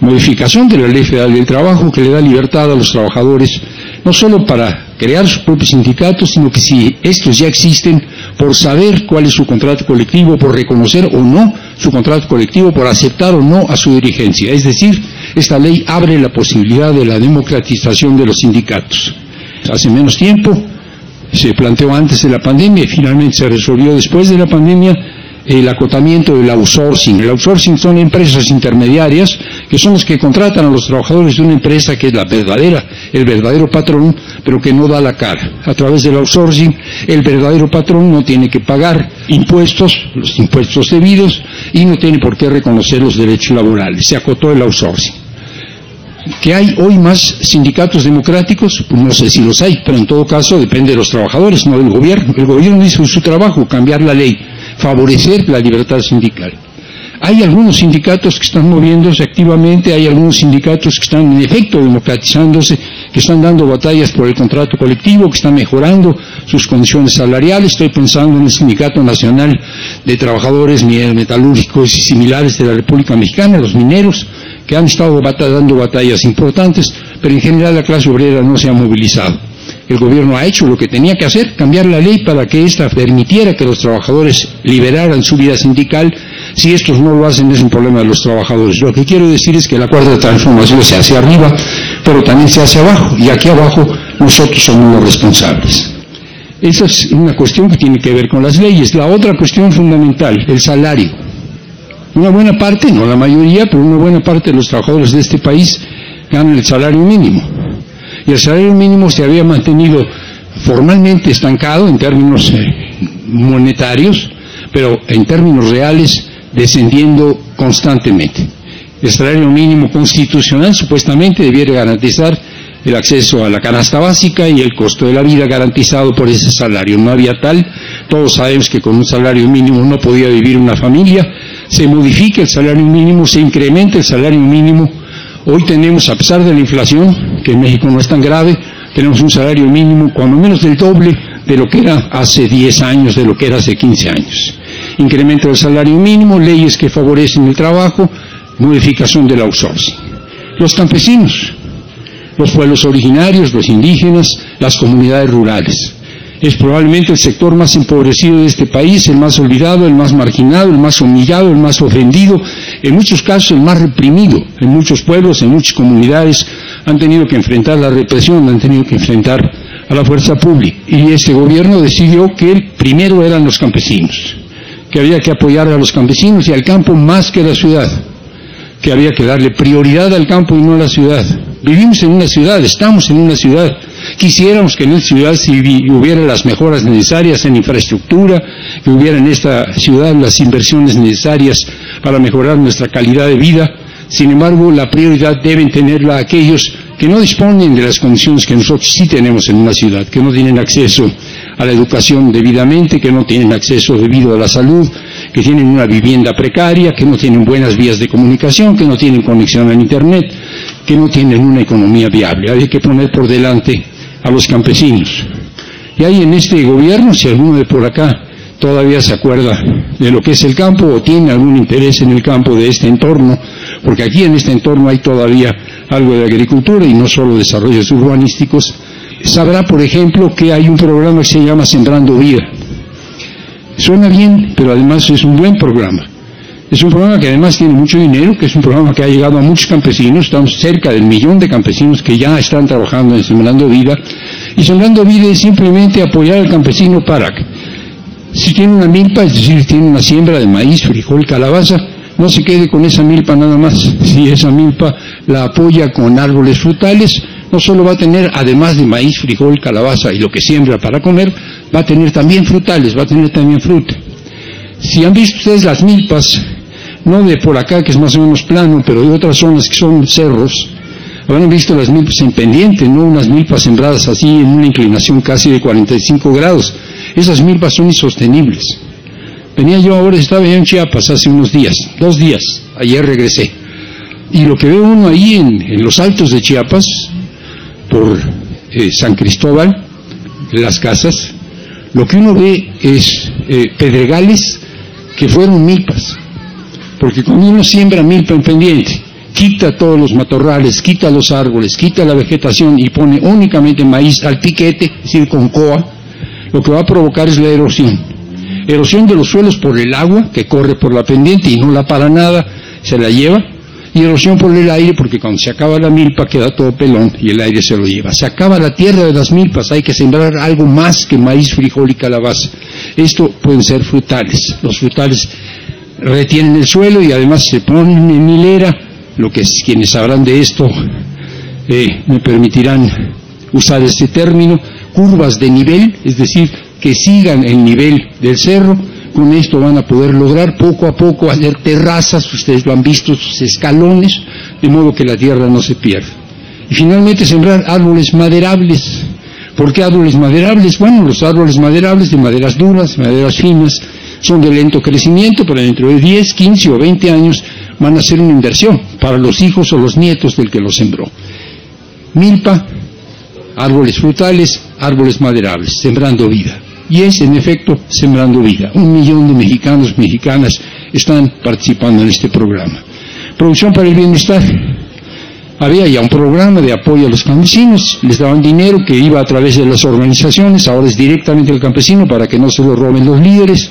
modificación de la ley federal del trabajo que le da libertad a los trabajadores, no solo para crear sus propios sindicatos, sino que si estos ya existen, por saber cuál es su contrato colectivo, por reconocer o no su contrato colectivo, por aceptar o no a su dirigencia. Es decir, esta ley abre la posibilidad de la democratización de los sindicatos. Hace menos tiempo, se planteó antes de la pandemia y finalmente se resolvió después de la pandemia el acotamiento del outsourcing. El outsourcing son empresas intermediarias que son los que contratan a los trabajadores de una empresa que es la verdadera, el verdadero patrón, pero que no da la cara. A través del outsourcing, el verdadero patrón no tiene que pagar impuestos, los impuestos debidos, y no tiene por qué reconocer los derechos laborales. Se acotó el outsourcing. ¿Que hay hoy más sindicatos democráticos? Pues no sé si los hay, pero en todo caso depende de los trabajadores, no del gobierno. El gobierno hizo su trabajo, cambiar la ley favorecer la libertad sindical. Hay algunos sindicatos que están moviéndose activamente, hay algunos sindicatos que están en efecto democratizándose, que están dando batallas por el contrato colectivo, que están mejorando sus condiciones salariales. Estoy pensando en el Sindicato Nacional de Trabajadores Metalúrgicos y similares de la República Mexicana, los mineros, que han estado dando batallas importantes, pero en general la clase obrera no se ha movilizado. El gobierno ha hecho lo que tenía que hacer, cambiar la ley para que ésta permitiera que los trabajadores liberaran su vida sindical. Si estos no lo hacen es un problema de los trabajadores. Lo que quiero decir es que la cuarta transformación se hace arriba, pero también se hace abajo. Y aquí abajo nosotros somos los responsables. Esa es una cuestión que tiene que ver con las leyes. La otra cuestión fundamental, el salario. Una buena parte, no la mayoría, pero una buena parte de los trabajadores de este país ganan el salario mínimo y el salario mínimo se había mantenido formalmente estancado en términos eh, monetarios, pero en términos reales descendiendo constantemente. El salario mínimo constitucional supuestamente debiera garantizar el acceso a la canasta básica y el costo de la vida garantizado por ese salario. No había tal, todos sabemos que con un salario mínimo no podía vivir una familia, se modifica el salario mínimo, se incrementa el salario mínimo, Hoy tenemos, a pesar de la inflación, que en México no es tan grave, tenemos un salario mínimo cuando menos del doble de lo que era hace 10 años, de lo que era hace 15 años. Incremento del salario mínimo, leyes que favorecen el trabajo, modificación del outsourcing. Los campesinos, los pueblos originarios, los indígenas, las comunidades rurales es probablemente el sector más empobrecido de este país, el más olvidado, el más marginado, el más humillado, el más ofendido, en muchos casos el más reprimido. En muchos pueblos, en muchas comunidades han tenido que enfrentar la represión, han tenido que enfrentar a la fuerza pública. Y este gobierno decidió que el primero eran los campesinos, que había que apoyar a los campesinos y al campo más que a la ciudad, que había que darle prioridad al campo y no a la ciudad. Vivimos en una ciudad, estamos en una ciudad Quisiéramos que en esta ciudad hubiera las mejoras necesarias en infraestructura, que hubiera en esta ciudad las inversiones necesarias para mejorar nuestra calidad de vida. Sin embargo, la prioridad deben tenerla aquellos que no disponen de las condiciones que nosotros sí tenemos en una ciudad, que no tienen acceso a la educación debidamente, que no tienen acceso debido a la salud, que tienen una vivienda precaria, que no tienen buenas vías de comunicación, que no tienen conexión a Internet, que no tienen una economía viable. Hay que poner por delante a los campesinos. Y hay en este gobierno, si alguno de por acá todavía se acuerda de lo que es el campo o tiene algún interés en el campo de este entorno, porque aquí en este entorno hay todavía algo de agricultura y no solo desarrollos urbanísticos, sabrá, por ejemplo, que hay un programa que se llama Sembrando Vida. Suena bien, pero además es un buen programa. Es un programa que además tiene mucho dinero, que es un programa que ha llegado a muchos campesinos, estamos cerca del millón de campesinos que ya están trabajando en Sembrando Vida, y Sembrando Vida es simplemente apoyar al campesino para que, si tiene una milpa, es decir, tiene una siembra de maíz, frijol, calabaza, no se quede con esa milpa nada más. [laughs] Si esa milpa la apoya con árboles frutales, no solo va a tener, además de maíz, frijol, calabaza y lo que siembra para comer, va a tener también frutales, va a tener también fruta. Si han visto ustedes las milpas no de por acá que es más o menos plano, pero de otras zonas que son cerros, habrán visto las milpas en pendiente, no unas milpas sembradas así en una inclinación casi de 45 grados. Esas milpas son insostenibles. Venía yo ahora, estaba en Chiapas hace unos días, dos días, ayer regresé. Y lo que ve uno ahí en, los altos de Chiapas, por eh, San Cristóbal, las casas, lo que uno ve es eh, pedregales que fueron milpas porque cuando uno siembra milpa en pendiente, quita todos los matorrales, quita los árboles, quita la vegetación y pone únicamente maíz al piquete, es decir, con coa, lo que va a provocar es la erosión. Erosión de los suelos por el agua que corre por la pendiente y no la para nada, se la lleva. Y erosión por el aire porque cuando se acaba la milpa queda todo pelón y el aire se lo lleva. Se acaba la tierra de las milpas, hay que sembrar algo más que maíz, frijol y calabaza. Esto pueden ser frutales. Los frutales retienen el suelo y además se ponen en hilera, lo que es, quienes sabrán de esto eh, me permitirán usar este término, curvas de nivel, es decir, que sigan el nivel del cerro, con esto van a poder lograr poco a poco hacer terrazas, ustedes lo han visto, sus escalones, de modo que la tierra no se pierda. Y finalmente sembrar árboles maderables. ¿Por qué árboles maderables? Bueno, los árboles maderables de maderas duras, maderas finas, son de lento crecimiento, pero dentro de 10, 15 o 20 años van a ser una inversión para los hijos o los nietos del que los sembró. Milpa, árboles frutales, árboles maderables, sembrando vida. Y es, en efecto, sembrando vida. Un millón de mexicanos, mexicanas están participando en este programa. Producción para el bienestar. Había ya un programa de apoyo a los campesinos, les daban dinero que iba a través de las organizaciones, ahora es directamente al campesino para que no se lo roben los líderes.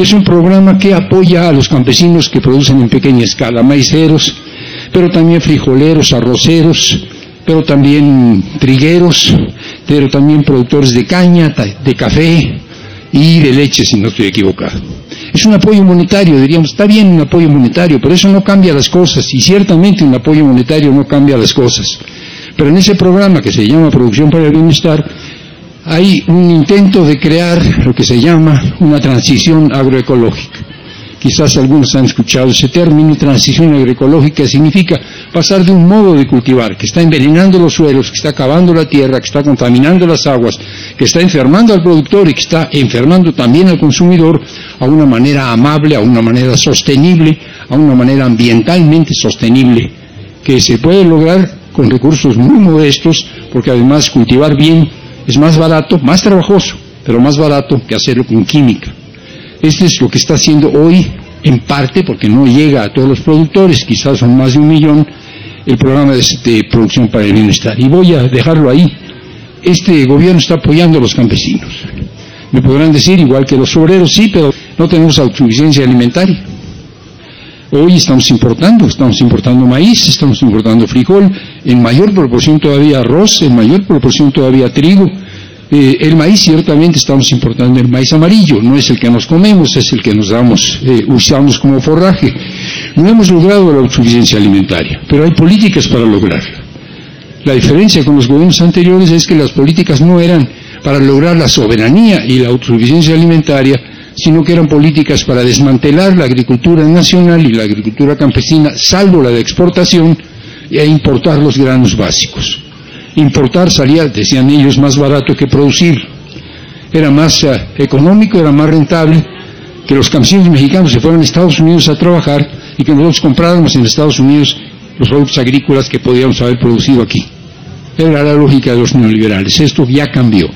Es un programa que apoya a los campesinos que producen en pequeña escala, maiceros, pero también frijoleros, arroceros, pero también trigueros, pero también productores de caña, de café y de leche, si no estoy equivocado. Es un apoyo monetario, diríamos, está bien un apoyo monetario, pero eso no cambia las cosas, y ciertamente un apoyo monetario no cambia las cosas. Pero en ese programa que se llama Producción para el Bienestar, hay un intento de crear lo que se llama una transición agroecológica. Quizás algunos han escuchado ese término, transición agroecológica significa pasar de un modo de cultivar que está envenenando los suelos, que está acabando la tierra, que está contaminando las aguas, que está enfermando al productor y que está enfermando también al consumidor a una manera amable, a una manera sostenible, a una manera ambientalmente sostenible, que se puede lograr con recursos muy modestos, porque además cultivar bien es más barato, más trabajoso, pero más barato que hacerlo con química. Este es lo que está haciendo hoy, en parte, porque no llega a todos los productores, quizás son más de un millón, el programa de, de producción para el bienestar. Y voy a dejarlo ahí. Este gobierno está apoyando a los campesinos. Me podrán decir, igual que los obreros, sí, pero no tenemos autosuficiencia alimentaria. Hoy estamos importando, estamos importando maíz, estamos importando frijol, en mayor proporción todavía arroz, en mayor proporción todavía trigo, eh, el maíz ciertamente estamos importando el maíz amarillo, no es el que nos comemos, es el que nos damos, eh, usamos como forraje. No hemos logrado la autosuficiencia alimentaria, pero hay políticas para lograrla. La diferencia con los gobiernos anteriores es que las políticas no eran para lograr la soberanía y la autosuficiencia alimentaria, sino que eran políticas para desmantelar la agricultura nacional y la agricultura campesina, salvo la de exportación, e importar los granos básicos. Importar salía, decían ellos, más barato que producir. Era más uh, económico, era más rentable que los campesinos mexicanos se fueran a Estados Unidos a trabajar y que nosotros compráramos en Estados Unidos los productos agrícolas que podíamos haber producido aquí. Era la lógica de los neoliberales. Esto ya cambió.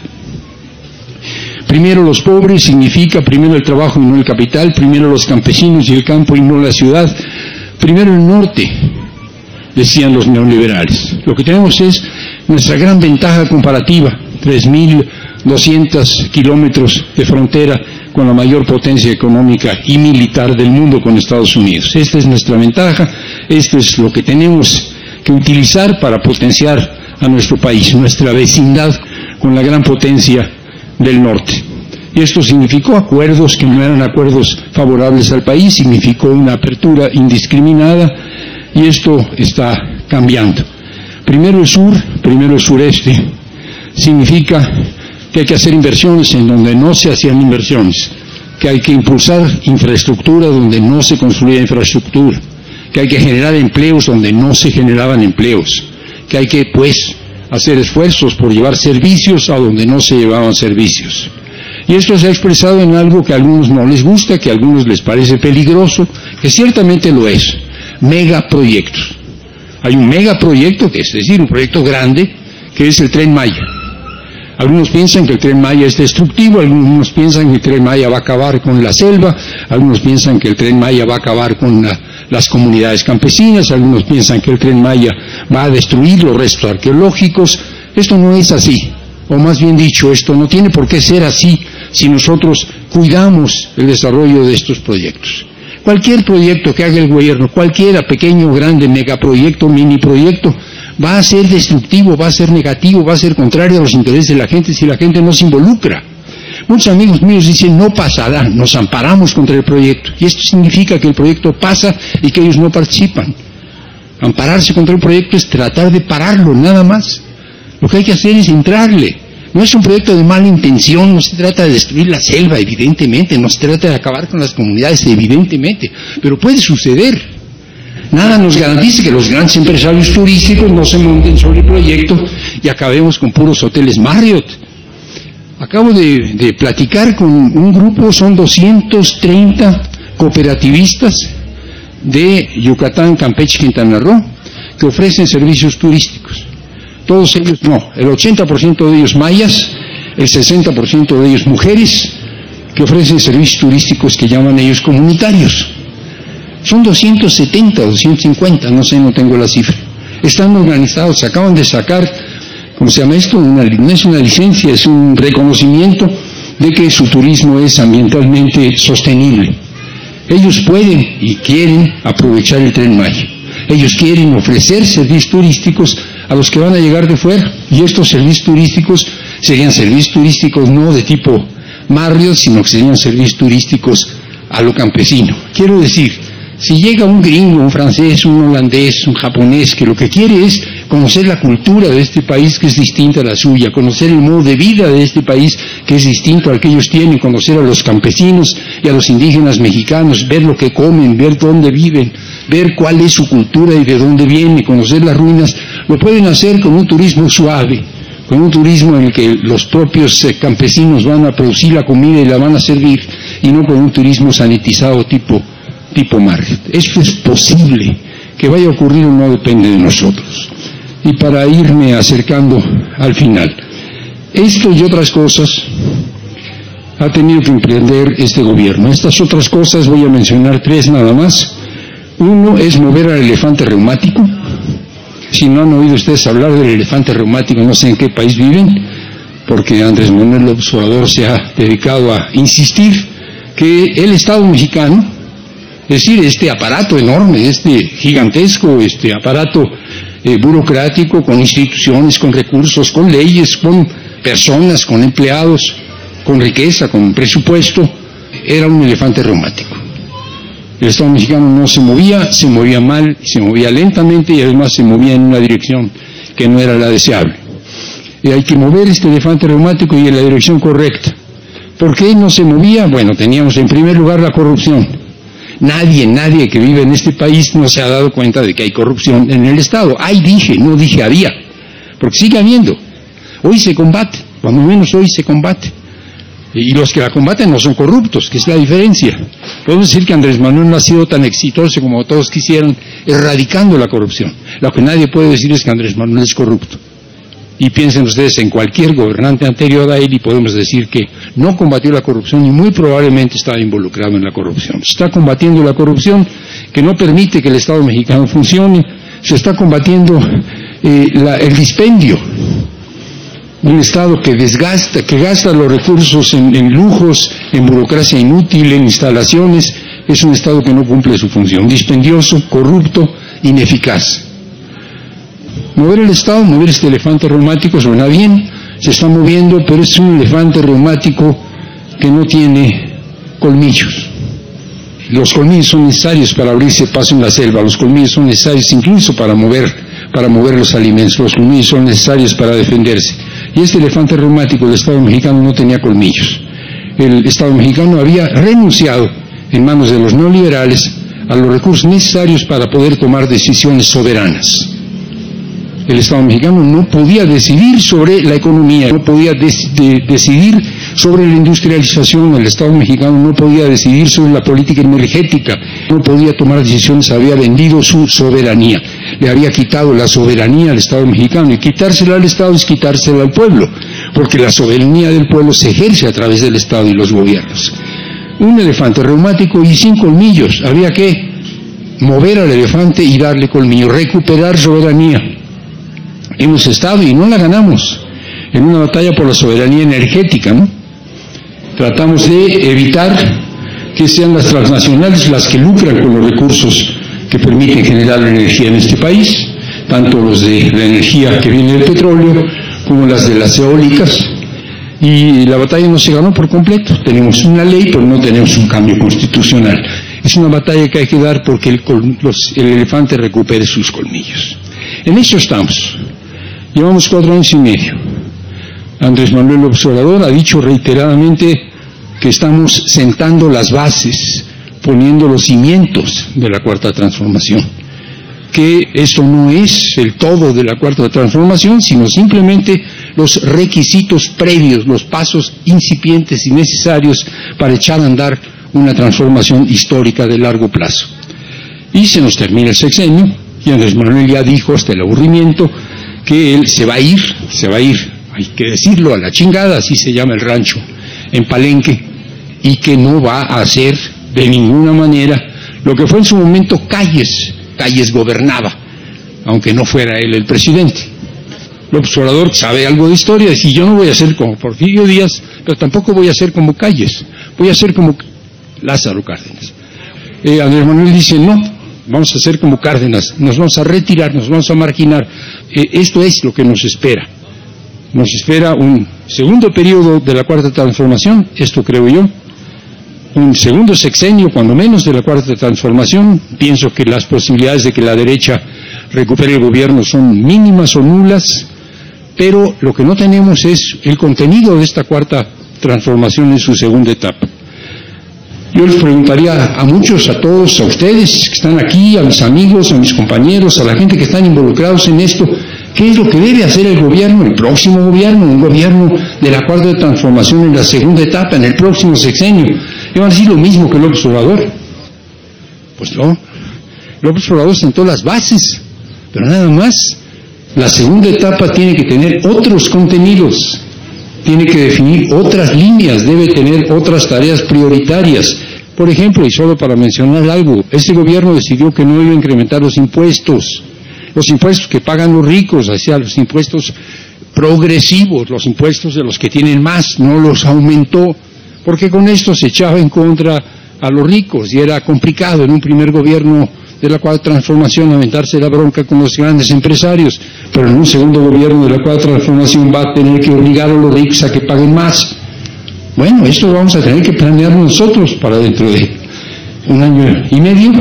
Primero los pobres significa primero el trabajo y no el capital, primero los campesinos y el campo y no la ciudad, primero el norte, decían los neoliberales. Lo que tenemos es nuestra gran ventaja comparativa, 3.200 kilómetros de frontera con la mayor potencia económica y militar del mundo con Estados Unidos. Esta es nuestra ventaja, esto es lo que tenemos que utilizar para potenciar a nuestro país, nuestra vecindad con la gran potencia del norte. Y esto significó acuerdos que no eran acuerdos favorables al país, significó una apertura indiscriminada y esto está cambiando. Primero el sur, primero el sureste, significa que hay que hacer inversiones en donde no se hacían inversiones, que hay que impulsar infraestructura donde no se construía infraestructura, que hay que generar empleos donde no se generaban empleos, que hay que, pues, hacer esfuerzos por llevar servicios a donde no se llevaban servicios. Y esto se ha expresado en algo que a algunos no les gusta, que a algunos les parece peligroso, que ciertamente lo es, megaproyectos. Hay un megaproyecto, que es decir, un proyecto grande, que es el Tren Maya. Algunos piensan que el Tren Maya es destructivo, algunos piensan que el Tren Maya va a acabar con la selva, algunos piensan que el Tren Maya va a acabar con la, las comunidades campesinas, algunos piensan que el Tren Maya va a destruir los restos arqueológicos. Esto no es así, o más bien dicho, esto no tiene por qué ser así si nosotros cuidamos el desarrollo de estos proyectos. Cualquier proyecto que haga el gobierno, cualquiera, pequeño, grande, megaproyecto, mini proyecto, va a ser destructivo, va a ser negativo, va a ser contrario a los intereses de la gente si la gente no se involucra. Muchos amigos míos dicen, no pasará, nos amparamos contra el proyecto. Y esto significa que el proyecto pasa y que ellos no participan. Ampararse contra el proyecto es tratar de pararlo, nada más. Lo que hay que hacer es entrarle. No es un proyecto de mala intención, no se trata de destruir la selva, evidentemente, no se trata de acabar con las comunidades, evidentemente, pero puede suceder. Nada nos garantiza que los grandes empresarios turísticos no se monten sobre el proyecto y acabemos con puros hoteles Marriott. Acabo de, de platicar con un grupo, son 230 cooperativistas de Yucatán, Campeche, Quintana Roo, que ofrecen servicios turísticos. Todos ellos, no, el 80% de ellos mayas, el 60% de ellos mujeres, que ofrecen servicios turísticos que llaman ellos comunitarios. Son 270, 250, no sé, no tengo la cifra. Están organizados, acaban de sacar, ¿cómo se llama esto? Una, no es una licencia, es un reconocimiento de que su turismo es ambientalmente sostenible. Ellos pueden y quieren aprovechar el tren Maya. Ellos quieren ofrecer servicios turísticos a los que van a llegar de fuera. Y estos servicios turísticos serían servicios turísticos no de tipo Marriott, sino que serían servicios turísticos a lo campesino. Quiero decir, si llega un gringo, un francés, un holandés, un japonés, que lo que quiere es conocer la cultura de este país que es distinta a la suya, conocer el modo de vida de este país que es distinto al que ellos tienen, conocer a los campesinos y a los indígenas mexicanos, ver lo que comen, ver dónde viven, ver cuál es su cultura y de dónde viene, conocer las ruinas, lo pueden hacer con un turismo suave, con un turismo en el que los propios eh, campesinos van a producir la comida y la van a servir, y no con un turismo sanitizado tipo, tipo Marriott. Esto es posible. Que vaya a ocurrir o no depende de nosotros. Y para irme acercando al final, esto y otras cosas ha tenido que emprender este gobierno. Estas otras cosas voy a mencionar tres nada más. Uno es mover al elefante reumático. Si no han oído ustedes hablar del elefante reumático, no sé en qué país viven, porque Andrés Manuel López Obrador se ha dedicado a insistir que el Estado mexicano, es decir, este aparato enorme, este gigantesco, este aparato eh, burocrático, con instituciones, con recursos, con leyes, con personas, con empleados, con riqueza, con presupuesto, era un elefante reumático. El Estado mexicano no se movía, se movía mal, se movía lentamente y además se movía en una dirección que no era la deseable. Y hay que mover este elefante reumático y en la dirección correcta. ¿Por qué no se movía? Bueno, teníamos en primer lugar la corrupción. Nadie, nadie que vive en este país no se ha dado cuenta de que hay corrupción en el Estado. Hay dije, no dije había, porque sigue habiendo. Hoy se combate, cuando menos hoy se combate. Y los que la combaten no son corruptos, que es la diferencia. Podemos decir que Andrés Manuel no ha sido tan exitoso como todos quisieran, erradicando la corrupción. Lo que nadie puede decir es que Andrés Manuel es corrupto. Y piensen ustedes en cualquier gobernante anterior a él y podemos decir que no combatió la corrupción y muy probablemente estaba involucrado en la corrupción. Se está combatiendo la corrupción que no permite que el Estado mexicano funcione, se está combatiendo eh, el dispendio un Estado que desgasta, que gasta los recursos en, lujos, en burocracia inútil, en instalaciones, es un Estado que no cumple su función, dispendioso, corrupto, ineficaz. Mover el Estado, mover este elefante reumático suena bien, se está moviendo, pero es un elefante reumático que no tiene colmillos. Los colmillos son necesarios para abrirse paso en la selva, los colmillos son necesarios incluso para mover, para mover los alimentos, los colmillos son necesarios para defenderse. Y este elefante reumático del Estado mexicano no tenía colmillos. El Estado mexicano había renunciado en manos de los neoliberales a los recursos necesarios para poder tomar decisiones soberanas. El Estado mexicano no podía decidir sobre la economía, no podía de de decidir sobre la industrialización, el Estado mexicano no podía decidir sobre la política energética, no podía tomar decisiones, había vendido su soberanía, le había quitado la soberanía al Estado mexicano y quitársela al Estado es quitársela al pueblo, porque la soberanía del pueblo se ejerce a través del Estado y los gobiernos. Un elefante reumático y sin colmillos, había que mover al elefante y darle colmillos, recuperar soberanía. Hemos estado y no la ganamos en una batalla por la soberanía energética, ¿no? tratamos de evitar que sean las transnacionales las que lucran con los recursos que permiten generar energía en este país, tanto los de la energía que viene del petróleo como las de las eólicas. Y la batalla no se ganó por completo. Tenemos una ley, pero no tenemos un cambio constitucional. Es una batalla que hay que dar porque el, el elefante recupere sus colmillos. En eso estamos. Llevamos cuatro años y medio. Andrés Manuel Observador ha dicho reiteradamente que estamos sentando las bases, poniendo los cimientos de la cuarta transformación. Que esto no es el todo de la cuarta transformación, sino simplemente los requisitos previos, los pasos incipientes y necesarios para echar a andar una transformación histórica de largo plazo. Y se nos termina el sexenio, y Andrés Manuel ya dijo hasta el aburrimiento que él se va a ir, se va a ir, hay que decirlo, a la chingada, así se llama el rancho, en Palenque, y que no va a hacer de ninguna manera lo que fue en su momento Calles, Calles gobernaba, aunque no fuera él el presidente. El observador sabe algo de historia, y yo no voy a ser como Porfirio Díaz, pero tampoco voy a ser como Calles, voy a ser como Lázaro Cárdenas. Eh, Andrés Manuel dice, no, vamos a ser como Cárdenas, nos vamos a retirar, nos vamos a marginar. Eh, esto es lo que nos espera. Nos espera un segundo periodo de la cuarta transformación, esto creo yo, un segundo sexenio, cuando menos, de la cuarta transformación. Pienso que las posibilidades de que la derecha recupere el gobierno son mínimas o nulas, pero lo que no tenemos es el contenido de esta cuarta transformación en su segunda etapa. Yo les preguntaría a muchos, a todos, a ustedes que están aquí, a mis amigos, a mis compañeros, a la gente que están involucrados en esto, ¿qué es lo que debe hacer el gobierno, el próximo gobierno, un gobierno de la cuarta transformación en la segunda etapa, en el próximo sexenio? ¿Y van a decir lo mismo que López Obrador? Pues no. López Obrador sentó las bases, pero nada más. La segunda etapa tiene que tener otros contenidos, tiene que definir otras líneas, debe tener otras tareas prioritarias. Por ejemplo, y solo para mencionar algo, este gobierno decidió que no iba a incrementar los impuestos, los impuestos que pagan los ricos, hacia los impuestos progresivos, los impuestos de los que tienen más, no los aumentó, porque con esto se echaba en contra a los ricos y era complicado en un primer gobierno de la cuarta transformación aventarse la bronca con los grandes empresarios, pero en un segundo gobierno de la cuarta transformación va a tener que obligar a los ricos a que paguen más. Bueno, esto vamos a tener que planear nosotros para dentro de un año y medio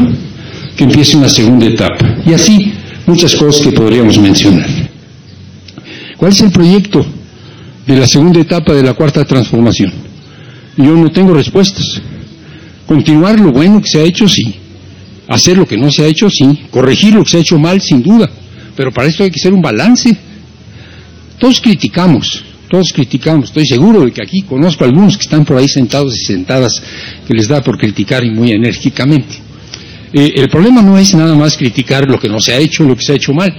que empiece una segunda etapa. Y así muchas cosas que podríamos mencionar. ¿Cuál es el proyecto de la segunda etapa de la cuarta transformación? Yo no tengo respuestas. Continuar lo bueno que se ha hecho, sí. Hacer lo que no se ha hecho, sí. Corregir lo que se ha hecho mal, sin duda. Pero para esto hay que hacer un balance. Todos criticamos, todos criticamos. Estoy seguro de que aquí conozco a algunos que están por ahí sentados y sentadas que les da por criticar y muy enérgicamente. Eh, el problema no es nada más criticar lo que no se ha hecho, lo que se ha hecho mal.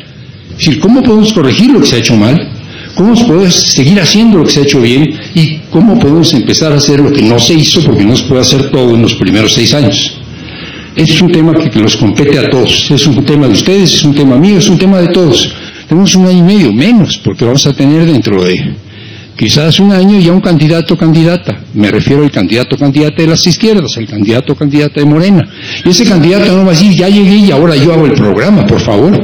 Es decir, ¿cómo podemos corregir lo que se ha hecho mal? ¿Cómo podemos seguir haciendo lo que se ha hecho bien? ¿Y cómo podemos empezar a hacer lo que no se hizo porque no se puede hacer todo en los primeros seis años? Es un tema que, los compete a todos. Es un tema de ustedes, es un tema mío, es un tema de todos. Tenemos un año y medio menos porque vamos a tener dentro de quizás un año ya un candidato candidata. Me refiero al candidato candidata de las izquierdas, al candidato candidata de Morena. Y ese candidato no va a decir, ya llegué y ahora yo hago el programa, por favor.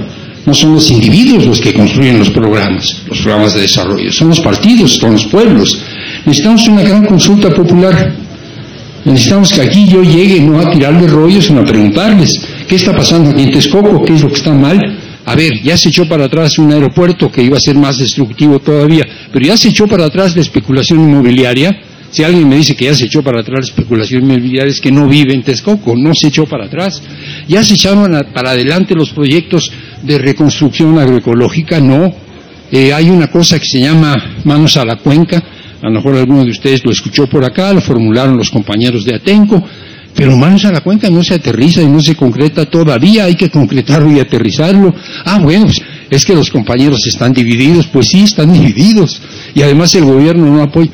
No son los individuos los que construyen los programas, los programas de desarrollo, son los partidos, son los pueblos. Necesitamos una gran consulta popular. Necesitamos que aquí yo llegue no a tirarle rollos, sino a preguntarles qué está pasando aquí en Texcoco, qué es lo que está mal. A ver, ya se echó para atrás un aeropuerto que iba a ser más destructivo todavía, pero ya se echó para atrás la especulación inmobiliaria. Si alguien me dice que ya se echó para atrás la especulación inmobiliaria es que no vive en Texcoco, no se echó para atrás. Ya se echaron para adelante los proyectos de reconstrucción agroecológica, no. Eh, hay una cosa que se llama manos a la cuenca, a lo mejor alguno de ustedes lo escuchó por acá, lo formularon los compañeros de Atenco, pero manos a la cuenca no se aterriza y no se concreta todavía, hay que concretarlo y aterrizarlo. Ah, bueno, pues, es que los compañeros están divididos, pues sí, están [laughs] divididos. Y además el gobierno no apoya.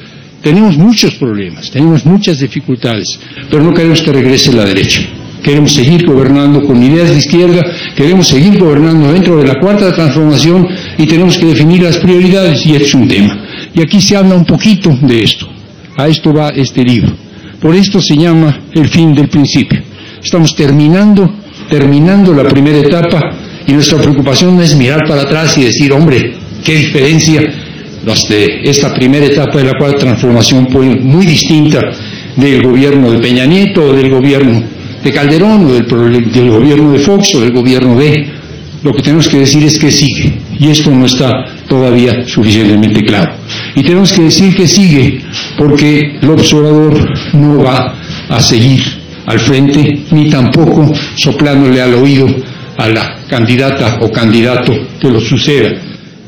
Tenemos muchos problemas, tenemos muchas dificultades, pero no queremos que regrese la derecha. Queremos seguir gobernando con ideas de izquierda, queremos seguir gobernando dentro de la cuarta transformación y tenemos que definir las prioridades y este es un tema. Y aquí se habla un poquito de esto. A esto va este libro. Por esto se llama el fin del principio. Estamos terminando, terminando la primera etapa y nuestra preocupación no es mirar para atrás y decir, hombre, qué diferencia. Esta primera etapa de la cuarta transformación muy distinta del gobierno de Peña Nieto o del gobierno de Calderón o del, del gobierno de Fox o del gobierno de... Lo que tenemos que decir es que sigue y esto no está todavía suficientemente claro. Y tenemos que decir que sigue porque el observador no va a seguir al frente ni tampoco soplándole al oído a la candidata o candidato que lo suceda.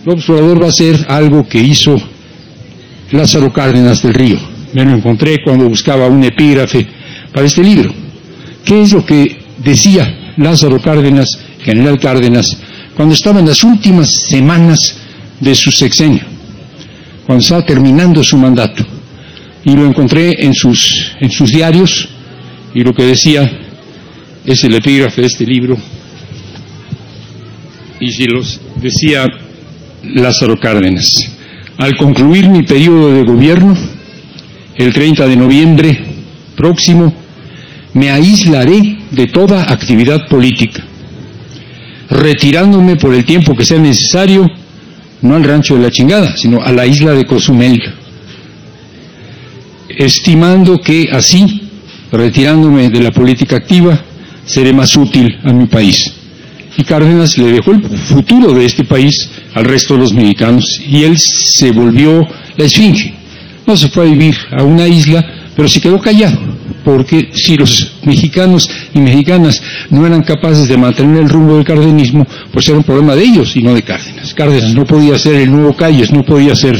El observador va a hacer algo que hizo Lázaro Cárdenas del Río. Me lo encontré cuando buscaba un epígrafe para este libro. ¿Qué es lo que decía Lázaro Cárdenas, general Cárdenas, cuando estaba en las últimas semanas de su sexenio, cuando estaba terminando su mandato? Y lo encontré en sus, en sus diarios y lo que decía es el epígrafe de este libro y si los decía Lázaro Cárdenas. Al concluir mi periodo de gobierno, el 30 de noviembre próximo, me aislaré de toda actividad política, retirándome por el tiempo que sea necesario, no al rancho de la chingada, sino a la isla de Cozumel, estimando que así, retirándome de la política activa, seré más útil a mi país y Cárdenas le dejó el futuro de este país al resto de los mexicanos y él se volvió la esfinge. No se fue a vivir a una isla, pero se quedó callado, porque si los mexicanos y mexicanas no eran capaces de mantener el rumbo del cardenismo, pues era un problema de ellos y no de Cárdenas. Cárdenas no podía ser el nuevo Calles, no podía ser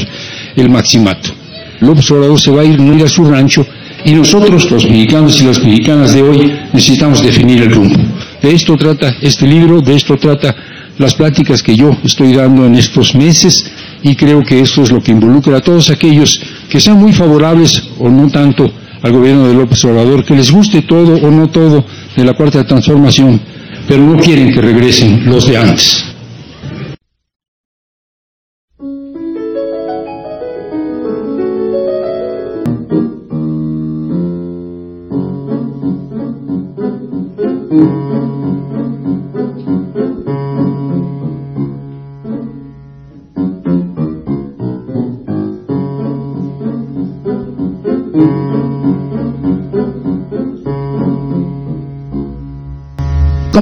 el maximato. López Obrador se va a ir, no ir a su rancho, y nosotros, los mexicanos y las mexicanas de hoy, necesitamos definir el rumbo. De esto trata este libro, de esto trata las pláticas que yo estoy dando en estos meses y creo que esto es lo que involucra a todos aquellos que sean muy favorables o no tanto al gobierno de López Obrador, que les guste todo o no todo de la cuarta transformación, pero no quieren que regresen los de antes.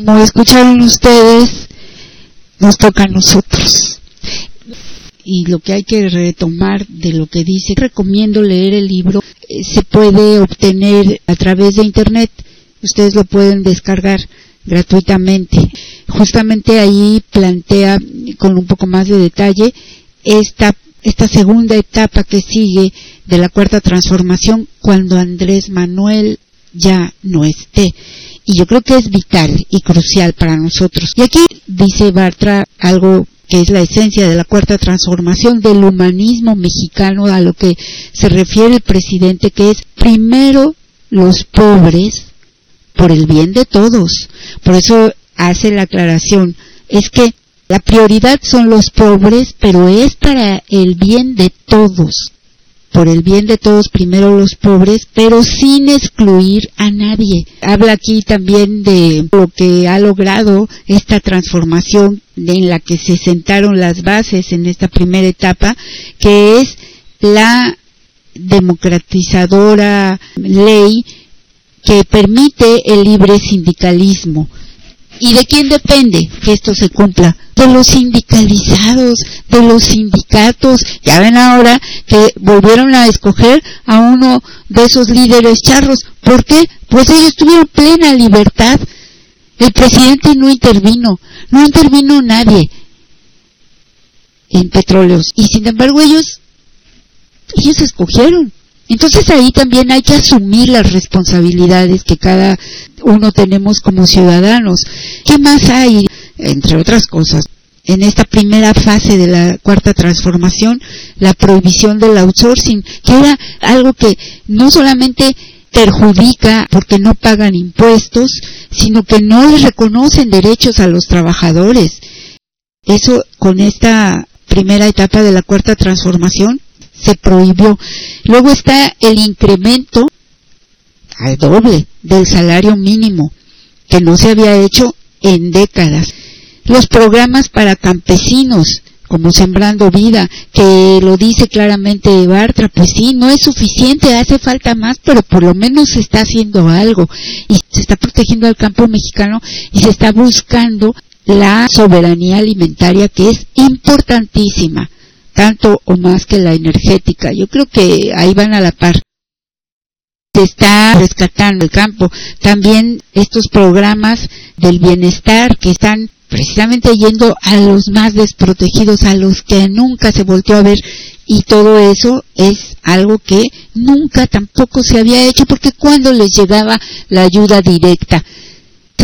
Como escucharon ustedes, nos toca a nosotros. Y lo que hay que retomar de lo que dice, recomiendo leer el libro, eh, se puede obtener a través de Internet, ustedes lo pueden descargar gratuitamente. Justamente ahí plantea con un poco más de detalle esta, esta segunda etapa que sigue de la cuarta transformación cuando Andrés Manuel ya no esté y yo creo que es vital y crucial para nosotros. Y aquí dice Bartra algo que es la esencia de la cuarta transformación del humanismo mexicano a lo que se refiere el presidente, que es primero los pobres por el bien de todos. Por eso hace la aclaración, es que la prioridad son los pobres, pero es para el bien de todos por el bien de todos, primero los pobres, pero sin excluir a nadie. Habla aquí también de lo que ha logrado esta transformación en la que se sentaron las bases en esta primera etapa, que es la democratizadora ley que permite el libre sindicalismo. ¿Y de quién depende que esto se cumpla? De los sindicalizados, de los sindicatos. Ya ven ahora que volvieron a escoger a uno de esos líderes charros. ¿Por qué? Pues ellos tuvieron plena libertad. El presidente no intervino, no intervino nadie en petróleos. Y sin embargo ellos, ellos escogieron. Entonces ahí también hay que asumir las responsabilidades que cada uno tenemos como ciudadanos. ¿Qué más hay? Entre otras cosas, en esta primera fase de la cuarta transformación, la prohibición del outsourcing, que era algo que no solamente perjudica porque no pagan impuestos, sino que no les reconocen derechos a los trabajadores. Eso con esta primera etapa de la cuarta transformación se prohibió. Luego está el incremento al doble del salario mínimo, que no se había hecho en décadas. Los programas para campesinos, como Sembrando Vida, que lo dice claramente Bartra, pues sí, no es suficiente, hace falta más, pero por lo menos se está haciendo algo y se está protegiendo al campo mexicano y se está buscando la soberanía alimentaria que es importantísima, tanto o más que la energética. Yo creo que ahí van a la par. Se está rescatando el campo. También estos programas del bienestar que están precisamente yendo a los más desprotegidos, a los que nunca se volteó a ver y todo eso es algo que nunca tampoco se había hecho porque cuando les llegaba la ayuda directa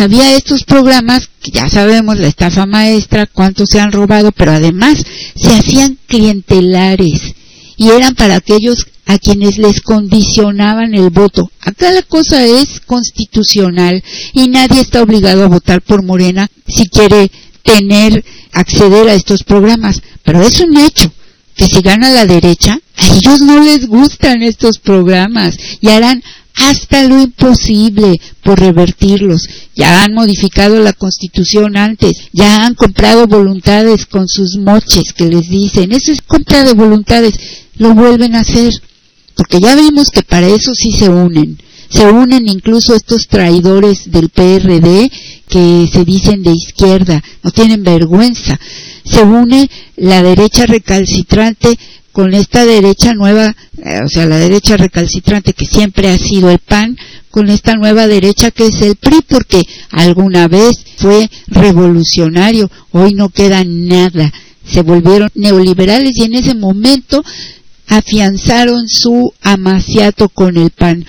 había estos programas que ya sabemos la estafa maestra cuántos se han robado pero además se hacían clientelares y eran para aquellos a quienes les condicionaban el voto. Acá la cosa es constitucional y nadie está obligado a votar por Morena si quiere tener, acceder a estos programas. Pero es un hecho que si gana la derecha, a ellos no les gustan estos programas y harán hasta lo imposible por revertirlos. Ya han modificado la constitución antes, ya han comprado voluntades con sus moches que les dicen, eso es compra de voluntades, lo vuelven a hacer porque ya vimos que para eso sí se unen. Se unen incluso estos traidores del PRD que se dicen de izquierda, no tienen vergüenza. Se une la derecha recalcitrante con esta derecha nueva, eh, o sea, la derecha recalcitrante que siempre ha sido el PAN, con esta nueva derecha que es el PRI, porque alguna vez fue revolucionario, hoy no queda nada. Se volvieron neoliberales y en ese momento afianzaron su amaciato con el PAN.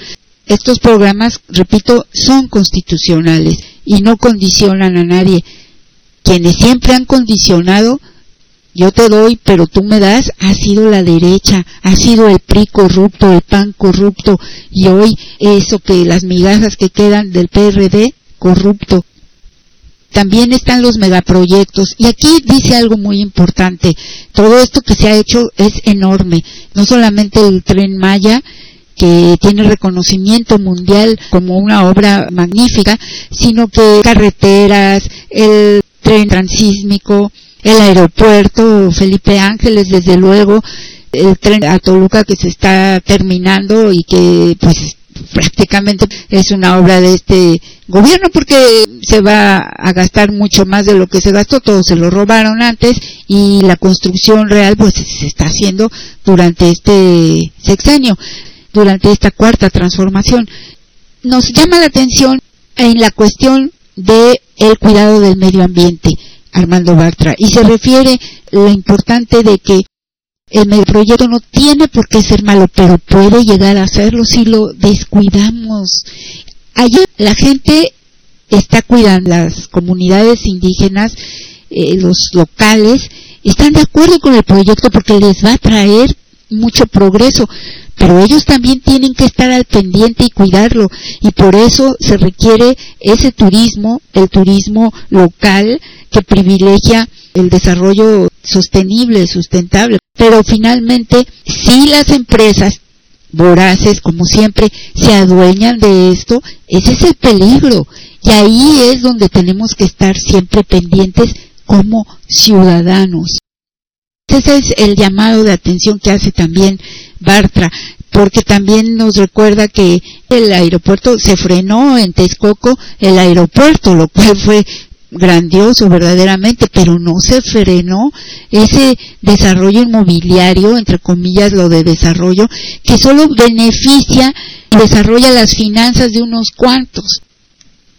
Estos programas, repito, son constitucionales y no condicionan a nadie. Quienes siempre han condicionado, yo te doy, pero tú me das, ha sido la derecha, ha sido el PRI corrupto, el PAN corrupto, y hoy eso que las migajas que quedan del PRD corrupto también están los megaproyectos. Y aquí dice algo muy importante. Todo esto que se ha hecho es enorme. No solamente el tren Maya, que tiene reconocimiento mundial como una obra magnífica, sino que carreteras, el tren transísmico, el aeropuerto Felipe Ángeles, desde luego, el tren a Toluca que se está terminando y que pues prácticamente es una obra de este gobierno porque se va a gastar mucho más de lo que se gastó, todo se lo robaron antes y la construcción real pues se está haciendo durante este sexenio, durante esta cuarta transformación. Nos llama la atención en la cuestión de el cuidado del medio ambiente, Armando Bartra, y se refiere lo importante de que el proyecto no tiene por qué ser malo, pero puede llegar a serlo si lo descuidamos. Allá la gente está cuidando, las comunidades indígenas, eh, los locales, están de acuerdo con el proyecto porque les va a traer mucho progreso, pero ellos también tienen que estar al pendiente y cuidarlo, y por eso se requiere ese turismo, el turismo local que privilegia el desarrollo sostenible, sustentable. Pero finalmente, si las empresas voraces, como siempre, se adueñan de esto, ese es el peligro. Y ahí es donde tenemos que estar siempre pendientes como ciudadanos. Ese es el llamado de atención que hace también Bartra, porque también nos recuerda que el aeropuerto se frenó en Texcoco, el aeropuerto, lo cual fue grandioso verdaderamente, pero no se frenó ese desarrollo inmobiliario, entre comillas lo de desarrollo, que solo beneficia y desarrolla las finanzas de unos cuantos.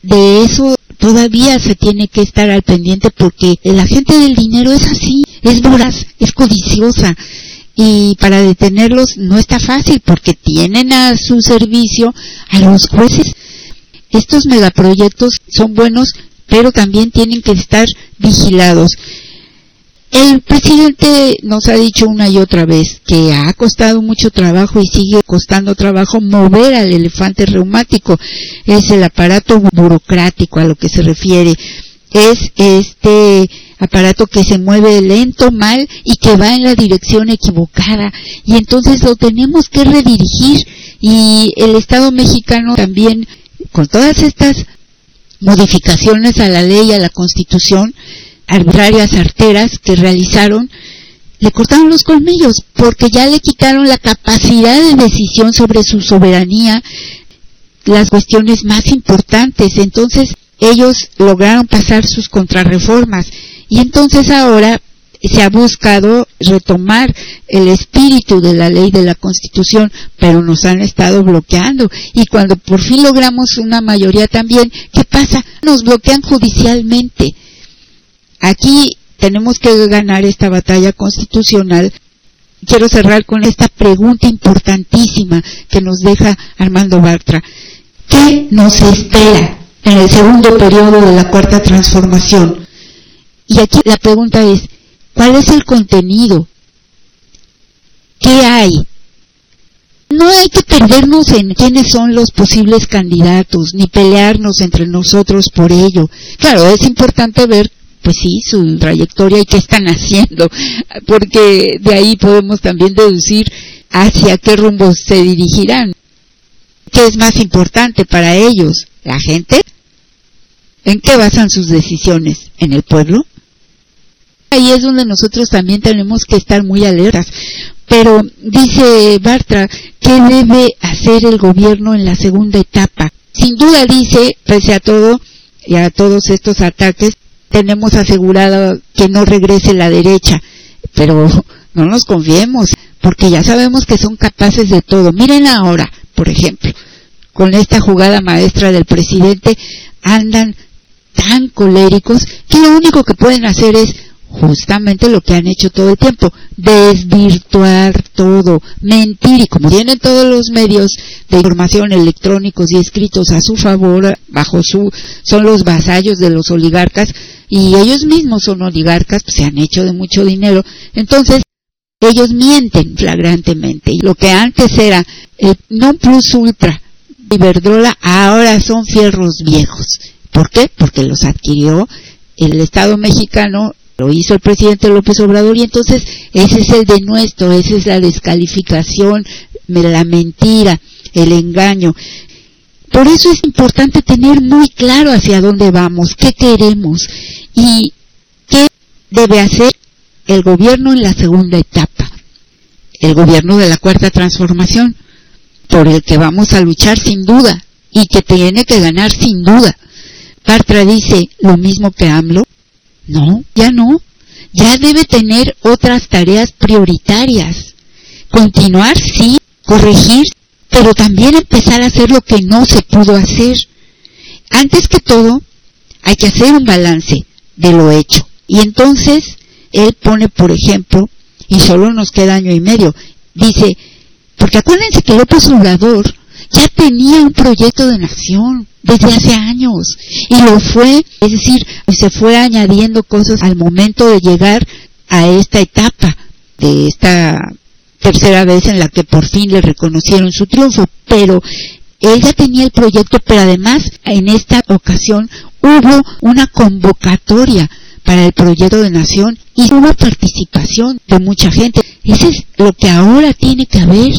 De eso todavía se tiene que estar al pendiente porque la gente del dinero es así, es voraz, es codiciosa y para detenerlos no está fácil porque tienen a su servicio a los jueces. Estos megaproyectos son buenos pero también tienen que estar vigilados. El presidente nos ha dicho una y otra vez que ha costado mucho trabajo y sigue costando trabajo mover al elefante reumático. Es el aparato burocrático a lo que se refiere. es este aparato que se mueve lento, mal y que va en la dirección equivocada. Y entonces lo tenemos que redirigir. Y el Estado mexicano también, con todas estas modificaciones a la ley, a la constitución, arbitrarias, arteras que realizaron, le cortaron los colmillos porque ya le quitaron la capacidad de decisión sobre su soberanía, las cuestiones más importantes. Entonces ellos lograron pasar sus contrarreformas y entonces ahora se ha buscado retomar el espíritu de la ley de la Constitución, pero nos han estado bloqueando. Y cuando por fin logramos una mayoría también, ¿qué pasa? Nos bloquean judicialmente. Aquí tenemos que ganar esta batalla constitucional. Quiero cerrar con esta pregunta importantísima que nos deja Armando Bartra. ¿Qué nos espera en el segundo periodo de la cuarta transformación? Y aquí la pregunta es, ¿cuál es el contenido? ¿Qué hay? No hay que perdernos en quiénes son los posibles candidatos, ni pelearnos entre nosotros por ello. Claro, es importante ver pues sí, su trayectoria y qué están [laughs] haciendo, porque de ahí podemos también deducir hacia qué rumbo se dirigirán. ¿Qué es más importante para ellos? ¿La gente? ¿En qué basan sus decisiones? ¿En el pueblo? Ahí es donde nosotros también tenemos que estar muy alertas. Pero dice Bartra, ¿qué debe hacer el gobierno en la segunda etapa? Sin duda dice, pese a todo y a todos estos ataques, tenemos asegurado que no regrese la derecha, pero no nos confiemos, porque ya sabemos que son capaces de todo. Miren ahora, por ejemplo, con esta jugada maestra del presidente, andan tan coléricos que lo único que pueden hacer es justamente lo que han hecho todo el tiempo, desvirtuar todo, mentir, y como tienen todos los medios de información electrónicos y escritos a su favor, bajo su, son los vasallos de los oligarcas, y ellos mismos son oligarcas, pues, se han hecho de mucho dinero, entonces ellos mienten flagrantemente, y lo que antes era el non plus ultra, Iberdrola, ahora son fierros viejos. ¿Por qué? Porque los adquirió el Estado mexicano lo hizo el presidente López Obrador y entonces ese es el denuestro, esa es la descalificación, la mentira, el engaño. Por eso es importante tener muy claro hacia dónde vamos, qué queremos y qué debe hacer el gobierno en la segunda etapa, el gobierno de la cuarta transformación, por el que vamos a luchar sin duda y que tiene que ganar sin duda. Bartra dice lo mismo que AMLO, no, ya no. Ya debe tener otras tareas prioritarias. Continuar, sí, corregir, pero también empezar a hacer lo que no se pudo hacer. Antes que todo, hay que hacer un balance de lo hecho. Y entonces, él pone, por ejemplo, y solo nos queda año y medio, dice, porque acuérdense que López Obrador ya tenía un proyecto de nación, desde hace años y lo fue, es decir, se fue añadiendo cosas al momento de llegar a esta etapa de esta tercera vez en la que por fin le reconocieron su triunfo, pero él ya tenía el proyecto, pero además en esta ocasión hubo una convocatoria para el proyecto de nación y hubo participación de mucha gente. Eso es lo que ahora tiene que haber.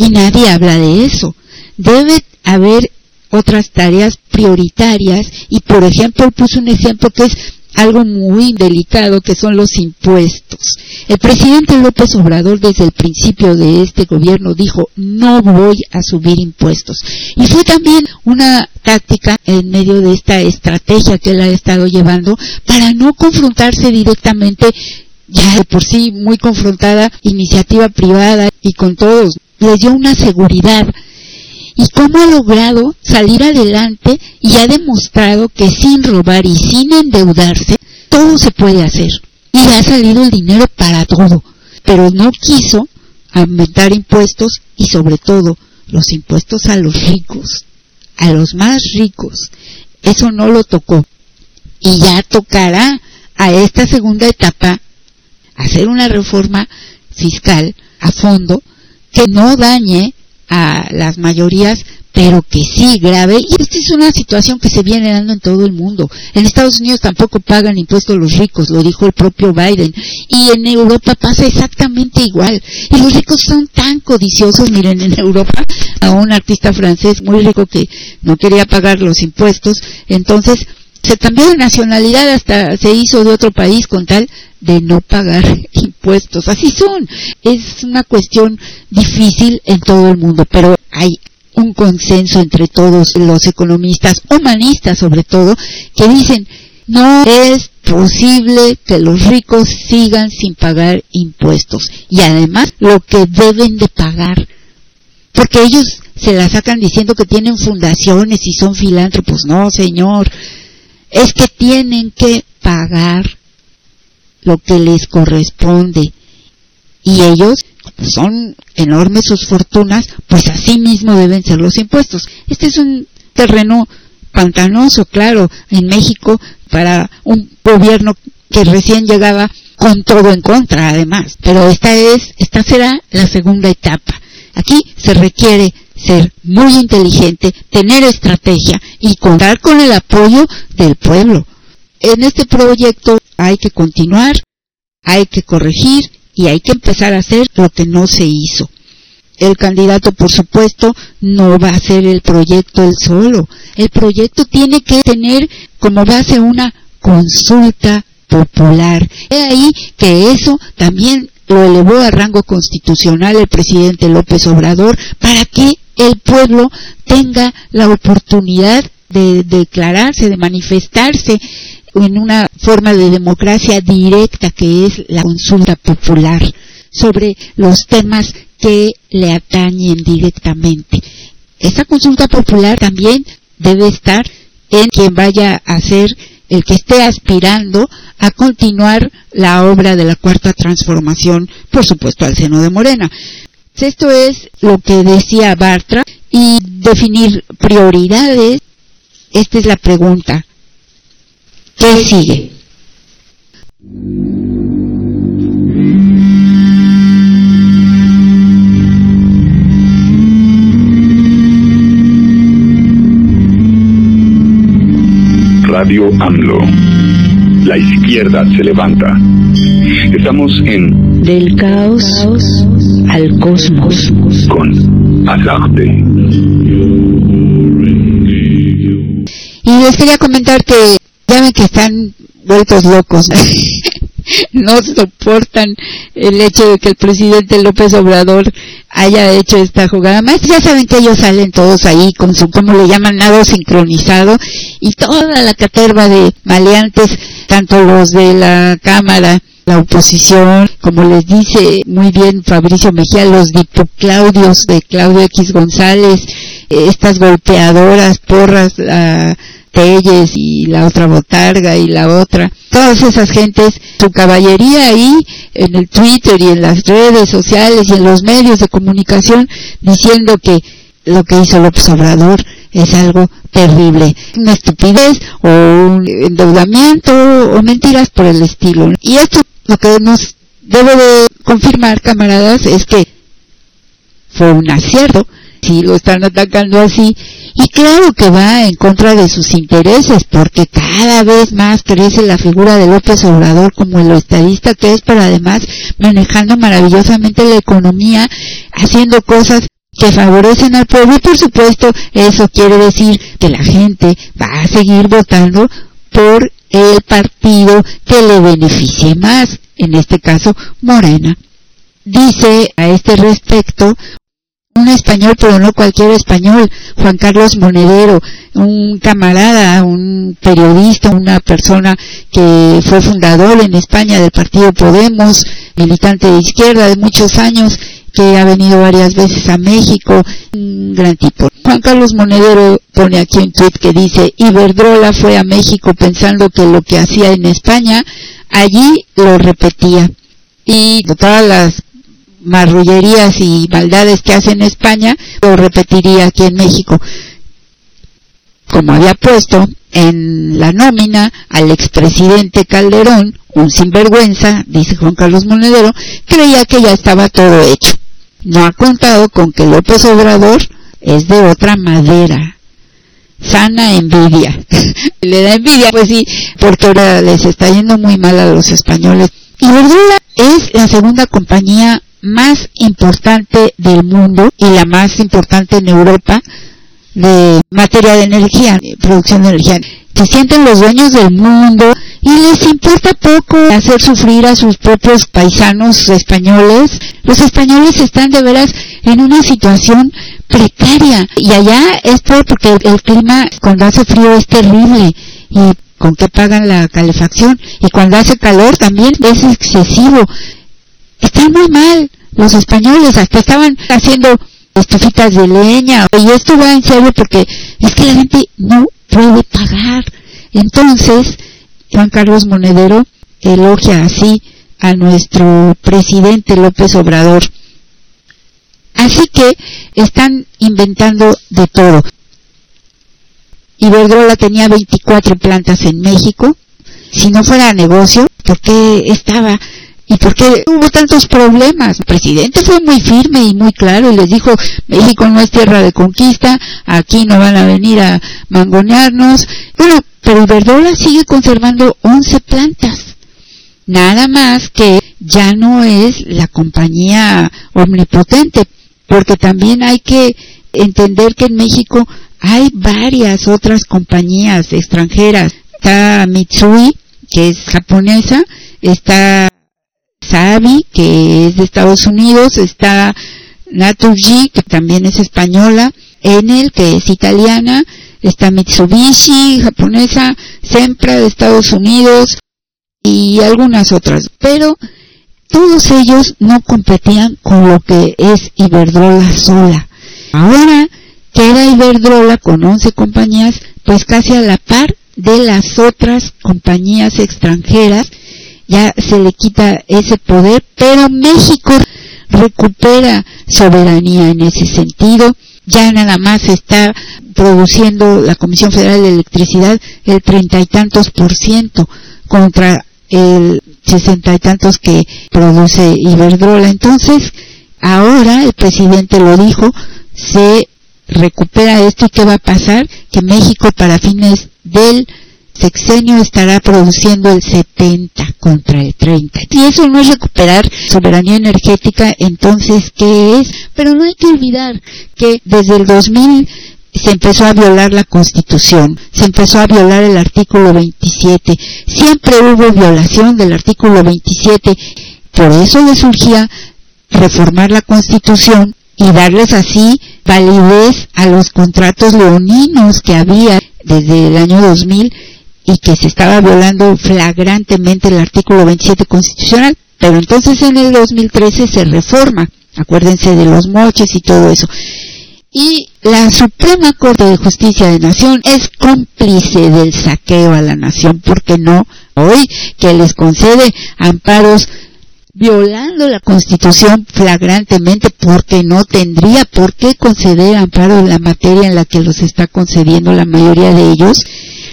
Y nadie habla de eso. Debe haber otras tareas prioritarias y por ejemplo puso un ejemplo que es algo muy delicado que son los impuestos. El presidente López Obrador desde el principio de este gobierno dijo no voy a subir impuestos. Y fue también una táctica en medio de esta estrategia que él ha estado llevando para no confrontarse directamente ya de por sí muy confrontada iniciativa privada y con todos. Les dio una seguridad y cómo ha logrado salir adelante y ha demostrado que sin robar y sin endeudarse, todo se puede hacer. Y ha salido el dinero para todo, pero no quiso aumentar impuestos y sobre todo los impuestos a los ricos, a los más ricos. Eso no lo tocó. Y ya tocará a esta segunda etapa hacer una reforma fiscal a fondo que no dañe a las mayorías pero que sí grave. Y esta es una situación que se viene dando en todo el mundo. En Estados Unidos tampoco pagan impuestos los ricos, lo dijo el propio Biden. Y en Europa pasa exactamente igual. Y los ricos son tan codiciosos. Miren, en Europa a un artista francés muy rico que no quería pagar los impuestos, entonces se cambió de nacionalidad hasta se hizo de otro país con tal de no pagar impuestos. Así son. Es una cuestión difícil en todo el mundo, pero hay un consenso entre todos los economistas, humanistas sobre todo, que dicen no es posible que los ricos sigan sin pagar impuestos y además lo que deben de pagar. Porque ellos se la sacan diciendo que tienen fundaciones y son filántropos. No señor. Es que tienen que pagar lo que les corresponde y ellos son enormes sus fortunas, pues así mismo deben ser los impuestos. Este es un terreno pantanoso, claro, en México para un gobierno que recién llegaba con todo en contra, además. Pero esta es, esta será la segunda etapa. Aquí se requiere ser muy inteligente, tener estrategia y contar con el apoyo del pueblo. En este proyecto hay que continuar, hay que corregir y hay que empezar a hacer lo que no se hizo. El candidato, por supuesto, no va a hacer el proyecto él solo. El proyecto tiene que tener como base una consulta popular. He ahí que eso también lo elevó a rango constitucional el presidente López Obrador para que el pueblo tenga la oportunidad de declararse, de manifestarse en una forma de democracia directa que es la consulta popular sobre los temas que le atañen directamente. Esta consulta popular también debe estar en quien vaya a ser el que esté aspirando a continuar la obra de la cuarta transformación, por supuesto al seno de Morena. Esto es lo que decía Bartra y definir prioridades. Esta es la pregunta. ¿Qué sigue? Radio AMLO. La izquierda se levanta. Estamos en Del caos al cosmos. con Azarte. Y les quería comentar que ya ven que están vueltos locos. [laughs] no soportan el hecho de que el presidente López Obrador haya hecho esta jugada. Más ya saben que ellos salen todos ahí con su, como le llaman, nado sincronizado y toda la caterva de maleantes, tanto los de la Cámara, la oposición, como les dice muy bien Fabricio Mejía, los dipoclaudios de Claudio X González, eh, estas golpeadoras, porras, la Telles y la otra Botarga y la otra, todas esas gentes, su caballería ahí en el Twitter y en las redes sociales y en los medios de comunicación diciendo que lo que hizo López Obrador es algo terrible, una estupidez o un endeudamiento o mentiras por el estilo. Y esto lo que nos debe de confirmar, camaradas, es que fue un acierto si lo están atacando así y claro que va en contra de sus intereses porque cada vez más crece la figura de López Obrador como el estadista que es pero además manejando maravillosamente la economía haciendo cosas que favorecen al pueblo y por supuesto eso quiere decir que la gente va a seguir votando por el partido que le beneficie más, en este caso Morena. Dice a este respecto un español, pero no cualquier español, Juan Carlos Monedero, un camarada, un periodista, una persona que fue fundador en España del partido Podemos, militante de izquierda de muchos años, que ha venido varias veces a México, un gran tipo. Juan Carlos Monedero pone aquí un tweet que dice, Iberdrola fue a México pensando que lo que hacía en España, allí lo repetía. Y todas las marrullerías y maldades que hace en España, lo repetiría aquí en México. Como había puesto en la nómina al expresidente Calderón, un sinvergüenza, dice Juan Carlos Monedero, creía que ya estaba todo hecho. No ha contado con que López Obrador es de otra madera. Sana envidia. [laughs] Le da envidia, pues sí, porque ahora les está yendo muy mal a los españoles. Iberdrola es la segunda compañía más importante del mundo y la más importante en Europa de materia de energía, producción de energía. Se sienten los dueños del mundo y les importa poco hacer sufrir a sus propios paisanos españoles. Los españoles están de veras en una situación precaria y allá es peor porque el clima cuando hace frío es terrible y con qué pagan la calefacción y cuando hace calor también es excesivo. Están muy mal los españoles, hasta estaban haciendo estufitas de leña y esto va en serio porque es que la gente no puede pagar. Entonces, Juan Carlos Monedero elogia así a nuestro presidente López Obrador. Así que están inventando de todo. Iberdrola tenía 24 plantas en México. Si no fuera negocio, ¿por qué estaba ¿Y por qué hubo tantos problemas? El presidente fue muy firme y muy claro y les dijo, México no es tierra de conquista, aquí no van a venir a mangonearnos. Bueno, pero Iberdrola sigue conservando 11 plantas. Nada más que ya no es la compañía omnipotente, porque también hay que entender que en México hay varias otras compañías extranjeras. Está Mitsui, que es japonesa, está Sabi, que es de Estados Unidos, está Naturgy, que también es española, Enel, que es italiana, está Mitsubishi, japonesa, Sempra de Estados Unidos y algunas otras. Pero todos ellos no competían con lo que es Iberdrola sola. Ahora queda Iberdrola con 11 compañías, pues casi a la par de las otras compañías extranjeras ya se le quita ese poder, pero México recupera soberanía en ese sentido, ya nada más está produciendo la Comisión Federal de Electricidad el treinta y tantos por ciento contra el sesenta y tantos que produce Iberdrola. Entonces, ahora el presidente lo dijo, se recupera esto y qué va a pasar, que México para fines del sexenio estará produciendo el 70 contra el 30. Si eso no es recuperar soberanía energética, entonces, ¿qué es? Pero no hay que olvidar que desde el 2000 se empezó a violar la Constitución, se empezó a violar el artículo 27, siempre hubo violación del artículo 27, por eso le surgía reformar la Constitución y darles así validez a los contratos leoninos que había desde el año 2000 y que se estaba violando flagrantemente el artículo 27 constitucional, pero entonces en el 2013 se reforma, acuérdense de los moches y todo eso. Y la Suprema Corte de Justicia de Nación es cómplice del saqueo a la nación, porque no hoy que les concede amparos violando la Constitución flagrantemente porque no tendría por qué conceder amparo en la materia en la que los está concediendo la mayoría de ellos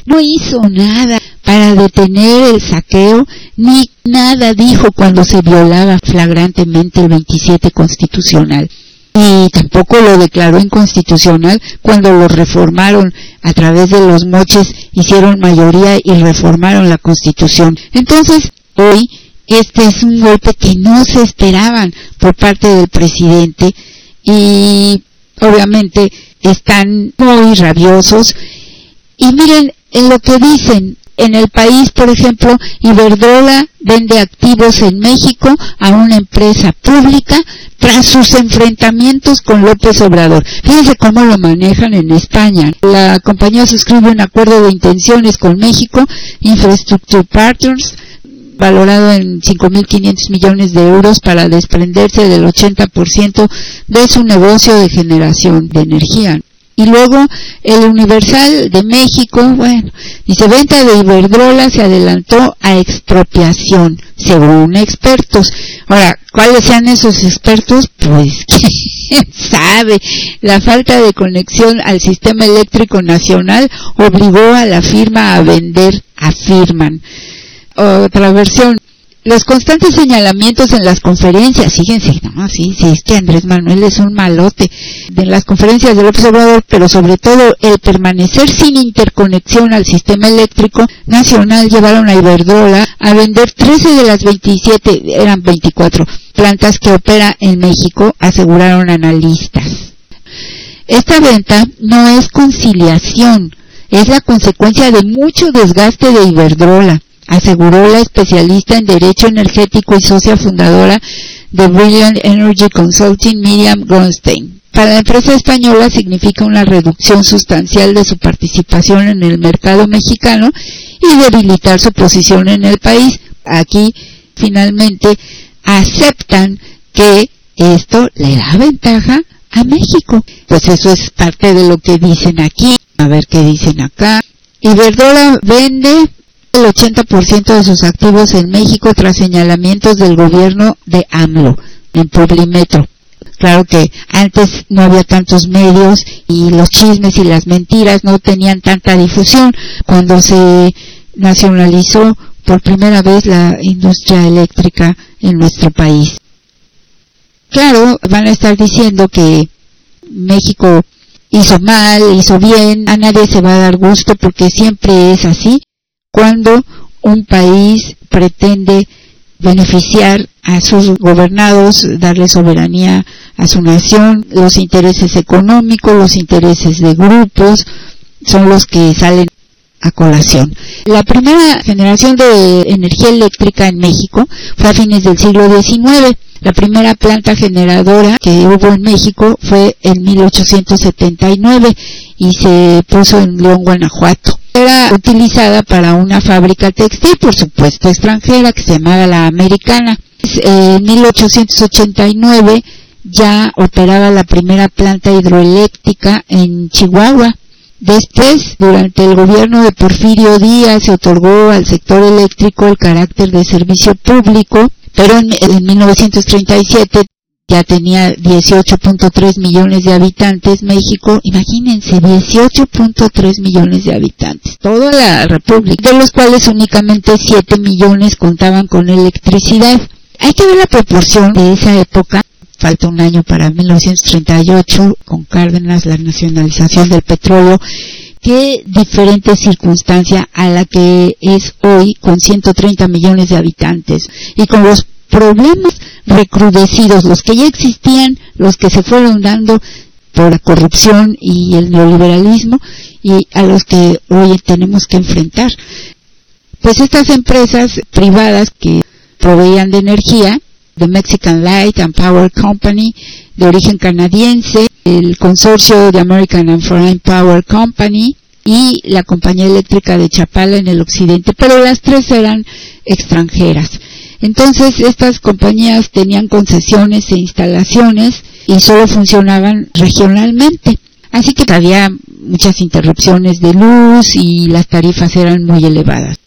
no hizo nada para detener el saqueo, ni nada dijo cuando se violaba flagrantemente el 27 constitucional. Y tampoco lo declaró inconstitucional cuando lo reformaron a través de los moches, hicieron mayoría y reformaron la constitución. Entonces, hoy, este es un golpe que no se esperaban por parte del presidente y obviamente están muy rabiosos. Y miren, en lo que dicen. En el país, por ejemplo, Iberdrola vende activos en México a una empresa pública tras sus enfrentamientos con López Obrador. Fíjense cómo lo manejan en España. La compañía suscribe un acuerdo de intenciones con México, Infrastructure Partners, valorado en 5.500 millones de euros para desprenderse del 80% de su negocio de generación de energía. Y luego el Universal de México, bueno, dice venta de Iberdrola se adelantó a expropiación, según expertos. Ahora, ¿cuáles sean esos expertos? Pues [laughs] quién sabe. La falta de conexión al sistema eléctrico nacional obligó a la firma a vender, afirman. Otra versión, Los constantes señalamientos en las conferencias, fíjense, no, sí, sí, es que Andrés Manuel es un malote de las conferencias del observador, pero sobre todo el permanecer sin interconexión al sistema eléctrico nacional llevaron a Iberdrola a vender 13 de las 27, eran 24 plantas que opera en México, aseguraron analistas. Esta venta no es conciliación, es la consecuencia de mucho desgaste de Iberdrola, aseguró la especialista en Derecho Energético y socia fundadora de Brilliant Energy Consulting, Miriam Gronstein. Para la empresa española significa una reducción sustancial de su participación en el mercado mexicano y debilitar su posición en el país. Aquí, finalmente, aceptan que esto le da ventaja a México. Pues eso es parte de lo que dicen aquí. A ver qué dicen acá. Iberdrola vende el 80% de sus activos en México tras señalamientos del gobierno de AMLO en Publimetro. Claro que antes no había tantos medios y los chismes y las mentiras no tenían tanta difusión. Cuando se nacionalizó por primera vez la industria eléctrica en nuestro país. Claro, van a estar diciendo que México hizo mal, hizo bien, a nadie se va a dar gusto porque siempre es así cuando un país pretende beneficiar a sus gobernados, darle soberanía a su nación, los intereses económicos, los intereses de grupos, son los que salen a colación. La primera generación de energía eléctrica en México fue a fines del siglo XIX. La primera planta generadora que hubo en México fue en 1879 y se puso en León, Guanajuato. Utilizada para una fábrica textil, por supuesto extranjera, que se llamaba la Americana. En 1889 ya operaba la primera planta hidroeléctrica en Chihuahua Después, durante el gobierno de Porfirio Díaz, se otorgó al sector eléctrico el carácter de servicio público, pero en, 1937 ya tenía 18.3 millones de habitantes México, imagínense, 18.3 millones de habitantes, toda la república, de los cuales únicamente 7 millones contaban con electricidad. Hay que ver la proporción de esa época. Falta un año para 1938 con Cárdenas, la nacionalización del petróleo, qué diferente circunstancia a la que es hoy con 130 millones de habitantes. Y con los problemas recrudecidos, los que ya existían, los que se fueron dando por la corrupción y el neoliberalismo y a los que hoy tenemos que enfrentar. Pues estas empresas privadas que proveían de energía The Mexican Light and Power Company, de origen canadiense, el consorcio de American and Foreign Power Company y la compañía eléctrica de Chapala en el occidente, pero las tres eran extranjeras. Entonces estas compañías tenían concesiones e instalaciones y solo funcionaban regionalmente. Así que había muchas interrupciones de luz y las tarifas eran muy elevadas.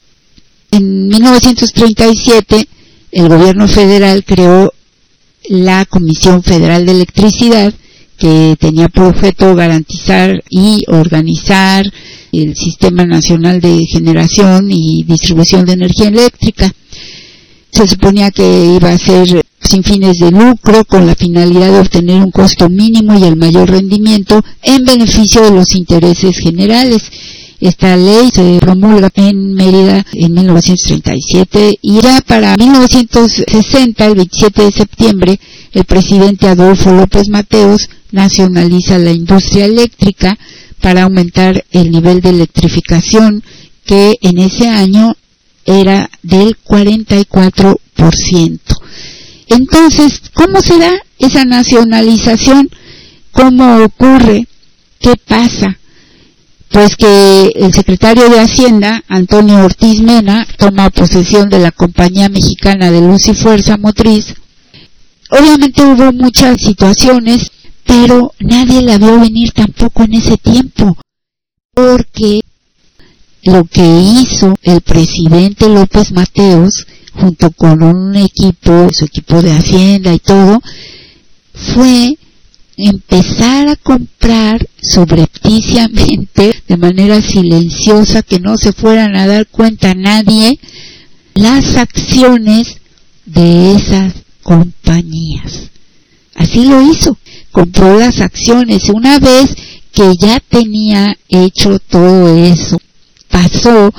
En 1937 el gobierno federal creó la Comisión Federal de Electricidad que tenía por objeto garantizar y organizar el Sistema Nacional de Generación y Distribución de Energía Eléctrica. Se suponía que iba a ser sin fines de lucro con la finalidad de obtener un costo mínimo y el mayor rendimiento en beneficio de los intereses generales. Esta ley se promulga en Mérida en 1937 y ya para 1960, el 27 de septiembre, el presidente Adolfo López Mateos nacionaliza la industria eléctrica para aumentar el nivel de electrificación que en ese año era del 44%. Entonces, ¿cómo se da esa nacionalización? ¿Cómo ocurre? ¿Qué pasa? pues que el secretario de Hacienda, Antonio Ortiz Mena, toma posesión de la compañía mexicana de luz y fuerza motriz. Obviamente hubo muchas situaciones, pero nadie la vio venir tampoco en ese tiempo, porque lo que hizo el presidente López Mateos, junto con un equipo, su equipo de Hacienda y todo, fue empezar a comprar subrepticiamente, de manera silenciosa, que no se fueran a dar cuenta nadie, las acciones de esas compañías. Así lo hizo, compró las acciones. Una vez que ya tenía hecho todo eso, pasó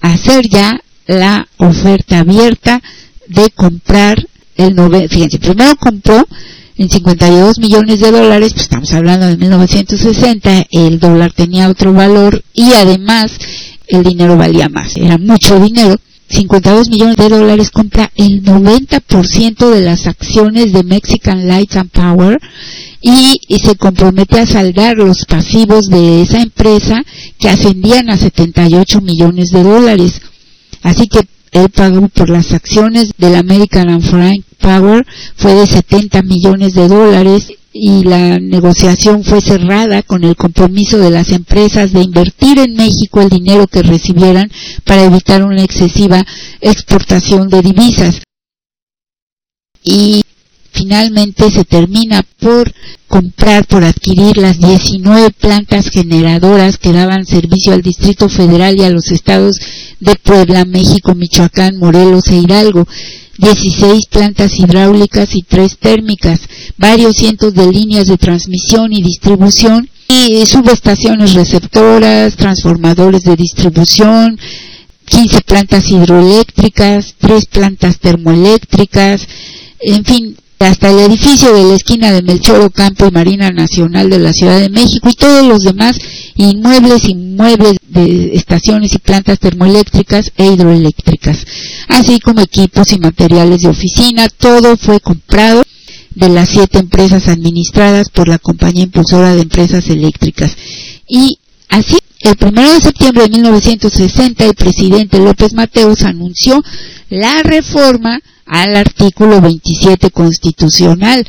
a hacer ya la oferta abierta de comprar el nove, fíjense, primero compró en 52 millones de dólares, pues estamos hablando de 1960, el dólar tenía otro valor y además el dinero valía más, era mucho dinero. 52 millones de dólares compra el 90% de las acciones de Mexican Lights and Power y, y, se compromete a saldar los pasivos de esa empresa que ascendían a 78 millones de dólares. Así que él pagó por las acciones del American and Frank Power fue de 70 millones de dólares y la negociación fue cerrada con el compromiso de las empresas de invertir en México el dinero que recibieran para evitar una excesiva exportación de divisas. Y finalmente se termina por comprar, por adquirir las 19 plantas generadoras que daban servicio al Distrito Federal y a los estados de Puebla, México, Michoacán, Morelos e Hidalgo. 16 plantas hidráulicas y 3 térmicas, varios cientos de líneas de transmisión y distribución y subestaciones receptoras, transformadores de distribución, 15 plantas hidroeléctricas, 3 plantas termoeléctricas, en fin, hasta el edificio de la esquina de Melchor Ocampo y Marina Nacional de la Ciudad de México y todos los demás inmuebles, inmuebles de estaciones y plantas termoeléctricas e hidroeléctricas, así como equipos y materiales de oficina, todo fue comprado de las siete empresas administradas por la compañía impulsora de empresas eléctricas. Y así, el 1 de septiembre de 1960, el presidente López Mateos anunció la reforma al artículo 27 constitucional.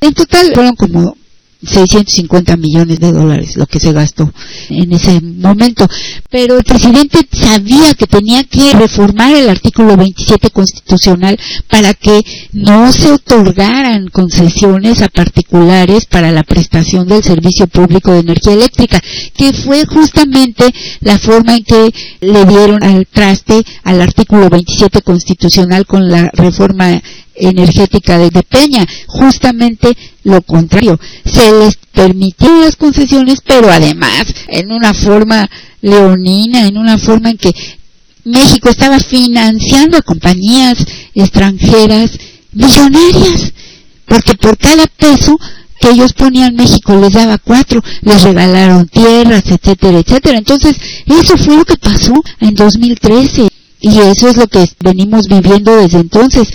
En total fueron como 650 millones de dólares lo que se gastó en ese momento. Pero el presidente sabía que tenía que reformar el artículo 27 constitucional para que no se otorgaran concesiones a particulares para la prestación del servicio público de energía eléctrica, que fue justamente la forma en que le dieron al traste al artículo 27 constitucional con la reforma energética de, Peña, justamente lo contrario, se les permitió las concesiones, pero además en una forma leonina, en una forma en que México estaba financiando a compañías extranjeras millonarias, porque por cada peso que ellos ponían México les daba cuatro, les regalaron tierras, etcétera, etcétera. Entonces, eso fue lo que pasó en 2013 y eso es lo que venimos viviendo desde entonces.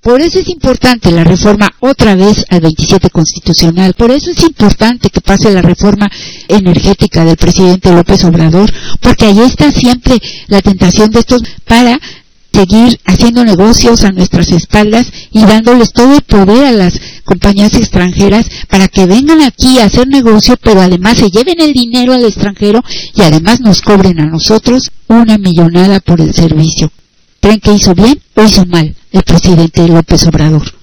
Por eso es importante la reforma otra vez al 27 constitucional. Por eso es importante que pase la reforma energética del presidente López Obrador, porque ahí está siempre la tentación de estos para seguir haciendo negocios a nuestras espaldas y dándoles todo el poder a las compañías extranjeras para que vengan aquí a hacer negocio, pero además se lleven el dinero al extranjero y además nos cobren a nosotros una millonada por el servicio. ¿Creen que hizo bien o hizo mal el presidente López Obrador?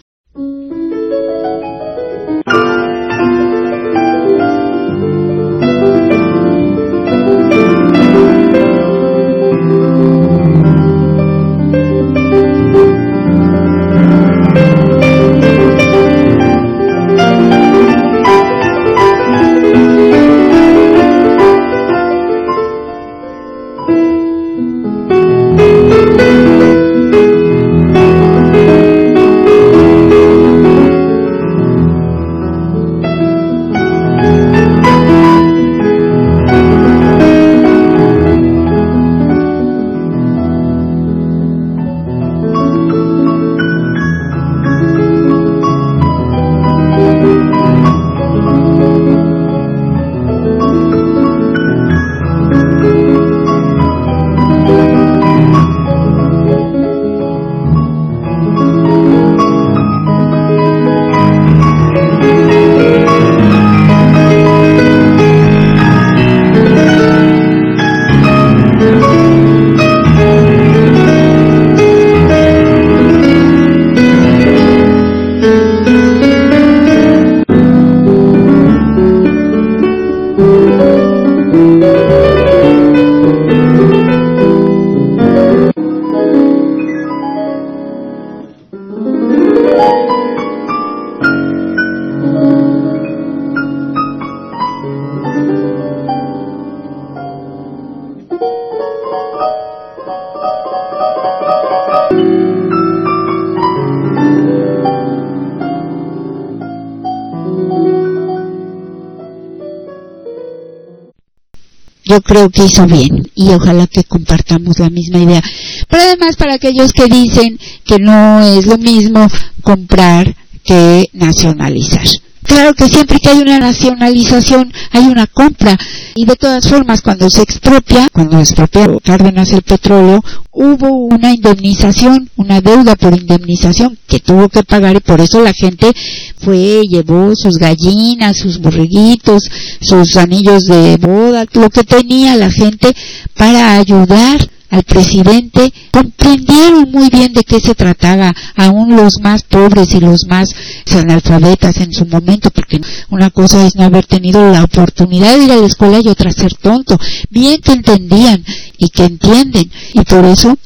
Yo creo que hizo bien y ojalá que compartamos la misma idea. Pero además para aquellos que dicen que no es lo mismo comprar que nacionalizar. Claro que siempre que hay una nacionalización hay una compra. Y de todas formas cuando se expropia, cuando expropió Cárdenas el petróleo, hubo una indemnización, una deuda por indemnización que tuvo que pagar y por eso la gente fue, llevó sus gallinas, sus borreguitos, sus anillos de boda, lo que tenía la gente para ayudar al presidente comprendieron muy bien de qué se trataba, aún los más pobres y los más analfabetas en su momento, porque una cosa es no haber tenido la oportunidad de ir a la escuela y otra ser tonto, bien que entendían y que entienden, y por eso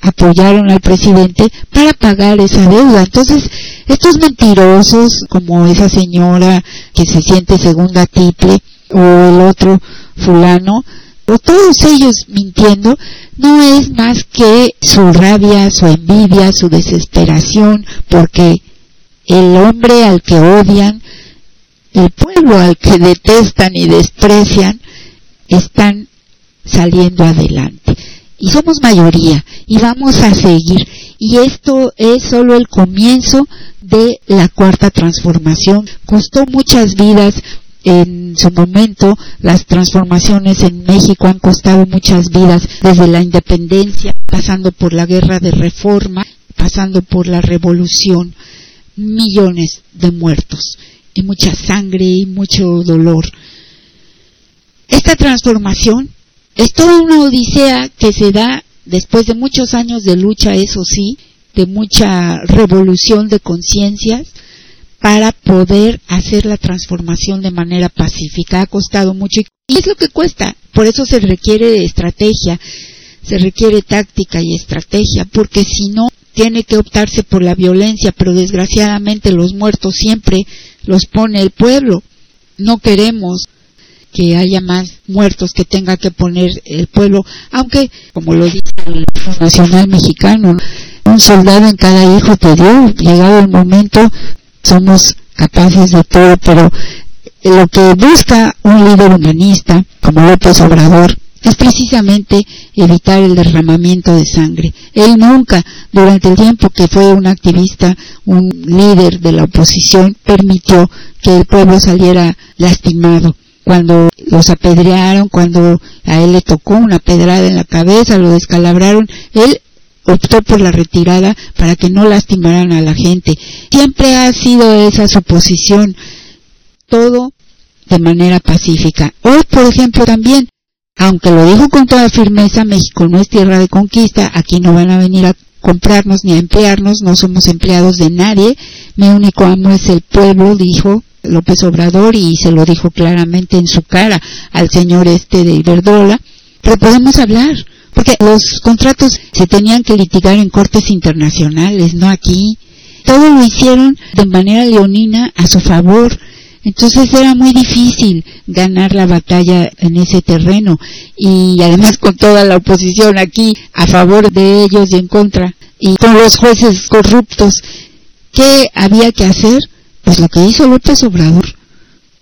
apoyaron al presidente para pagar esa deuda. Entonces, estos mentirosos, como esa señora que se siente segunda tiple, o el otro fulano, o todos ellos mintiendo, no es más que su rabia, su envidia, su desesperación, porque el hombre al que odian, el pueblo al que detestan y desprecian, están saliendo adelante. Y somos mayoría y vamos a seguir. Y esto es solo el comienzo de la cuarta transformación. Costó muchas vidas, en su momento las transformaciones en México han costado muchas vidas desde la independencia, pasando por la guerra de reforma, pasando por la revolución, millones de muertos y mucha sangre y mucho dolor. Esta transformación es toda una odisea que se da después de muchos años de lucha, eso sí, de mucha revolución de conciencias, para poder hacer la transformación de manera pacífica. Ha costado mucho y es lo que cuesta. Por eso se requiere estrategia, se requiere táctica y estrategia, porque si no, tiene que optarse por la violencia, pero desgraciadamente los muertos siempre los pone el pueblo. No queremos que haya más muertos que tenga que poner el pueblo, aunque, como lo dice el Nacional Mexicano, un soldado en cada hijo te dio, llegado el momento, somos capaces de todo, pero lo que busca un líder humanista como López Obrador es precisamente evitar el derramamiento de sangre. Él nunca, durante el tiempo que fue un activista, un líder de la oposición, permitió que el pueblo saliera lastimado. Cuando los apedrearon, cuando a él le tocó una pedrada en la cabeza, lo descalabraron, él optó por la retirada para que no lastimaran a la gente. Siempre ha sido esa su posición, todo de manera pacífica. Hoy, por ejemplo, también, aunque lo dijo con toda firmeza, México no es tierra de conquista, aquí no van a venir a comprarnos ni a emplearnos, no somos empleados de nadie, mi único amo es el pueblo, dijo López Obrador y se lo dijo claramente en su cara al señor este de Iberdrola, pero podemos hablar, porque los contratos se tenían que litigar en cortes internacionales, no aquí. Todo lo hicieron de manera leonina a su favor. Entonces era muy difícil ganar la batalla en ese terreno y además con toda la oposición aquí a favor de ellos y en contra y con los jueces corruptos. ¿Qué había que hacer? Pues lo que hizo López Obrador,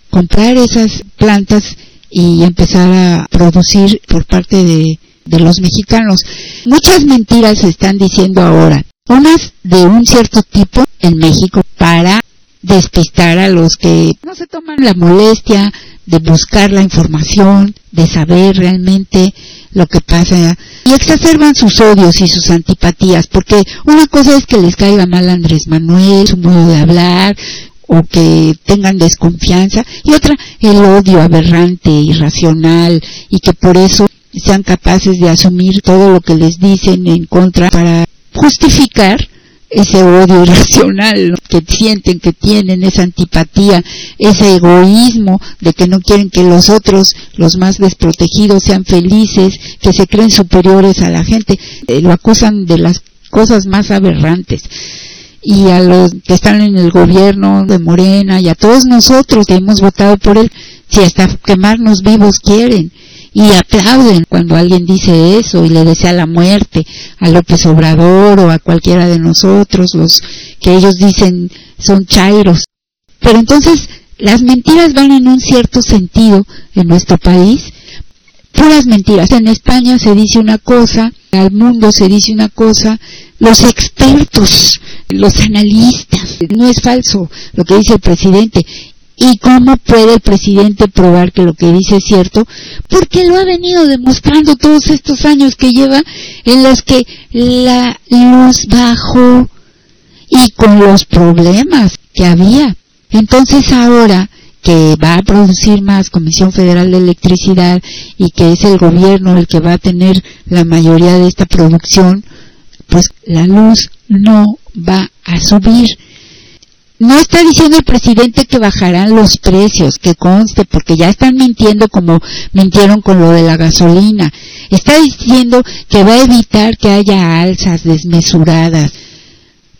comprar esas plantas y empezar a producir por parte de de los mexicanos. Muchas mentiras se están diciendo ahora, unas de un cierto tipo en México para despistar a los que no se toman la molestia de buscar la información, de saber realmente lo que pasa y exacerban sus odios y sus antipatías, porque una cosa es que les caiga mal a Andrés Manuel, su modo de hablar, o que tengan desconfianza, y otra el odio aberrante, irracional, y que por eso sean capaces de asumir todo lo que les dicen en contra para justificar ese odio [laughs] irracional que sienten que tienen, esa antipatía, ese egoísmo de que no quieren que los otros, los más desprotegidos, sean felices, que se creen superiores a la gente, eh, lo acusan de las cosas más aberrantes. Y a los que están en el gobierno de Morena y a todos nosotros que hemos votado por él, si hasta quemarnos vivos quieren, y aplauden cuando alguien dice eso y le desea la muerte a López Obrador o a cualquiera de nosotros, los que ellos dicen son chairos. Pero entonces las mentiras van en un cierto sentido en nuestro país puras mentiras. En España se dice una cosa, al mundo se dice una cosa, los expertos, los analistas, no es falso lo que dice el presidente. ¿Y cómo puede el presidente probar que lo que dice es cierto? Porque lo ha venido demostrando todos estos años que lleva en los que la luz bajó y con los problemas que había. Entonces ahora que va a producir más Comisión Federal de Electricidad y que es el gobierno el que va a tener la mayoría de esta producción, pues la luz no va a subir no está diciendo el presidente que bajarán los precios, que conste, porque ya están mintiendo como mintieron con lo de la gasolina. Está diciendo que va a evitar que haya alzas desmesuradas.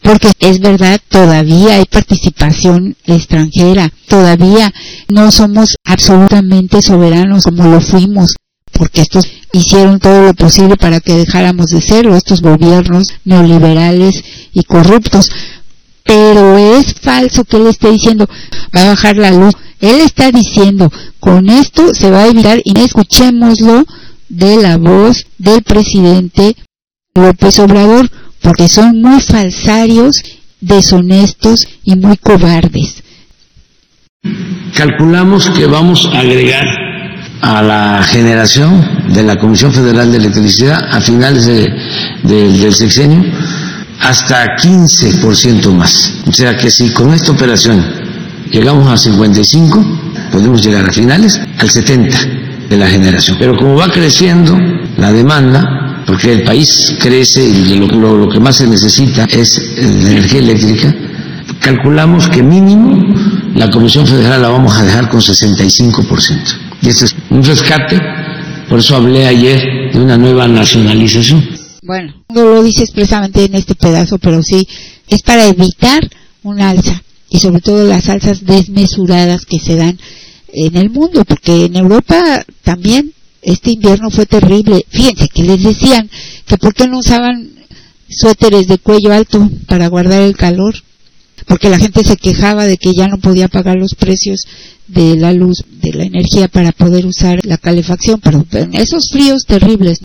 Porque es verdad, todavía hay participación extranjera, todavía no somos absolutamente soberanos como lo fuimos, porque estos hicieron todo lo posible para que dejáramos de serlo, estos gobiernos neoliberales y corruptos pero es falso que él esté diciendo va a bajar la luz. Él está diciendo con esto se va a evitar y escuchémoslo de la voz del presidente López Obrador porque son muy falsarios, deshonestos y muy cobardes. Calculamos que vamos a agregar a la generación de la Comisión Federal de Electricidad a finales del sexenio hasta 15% más. O sea que si con esta operación llegamos a 55, podemos llegar a finales al 70 de la generación. Pero como va creciendo la demanda, porque el país crece y lo, que más se necesita es la energía eléctrica, calculamos que mínimo la Comisión Federal la vamos a dejar con 65%. Y es un rescate, por eso hablé ayer de una nueva nacionalización. Bueno, no lo dice expresamente en este pedazo, pero sí es para evitar un alza y sobre todo las alzas desmesuradas que se dan en el mundo, porque en Europa también este invierno fue terrible. Fíjense que les decían que por qué no usaban suéteres de cuello alto para guardar el calor, porque la gente se quejaba de que ya no podía pagar los precios de la luz, de la energía para poder usar la calefacción, pero esos fríos terribles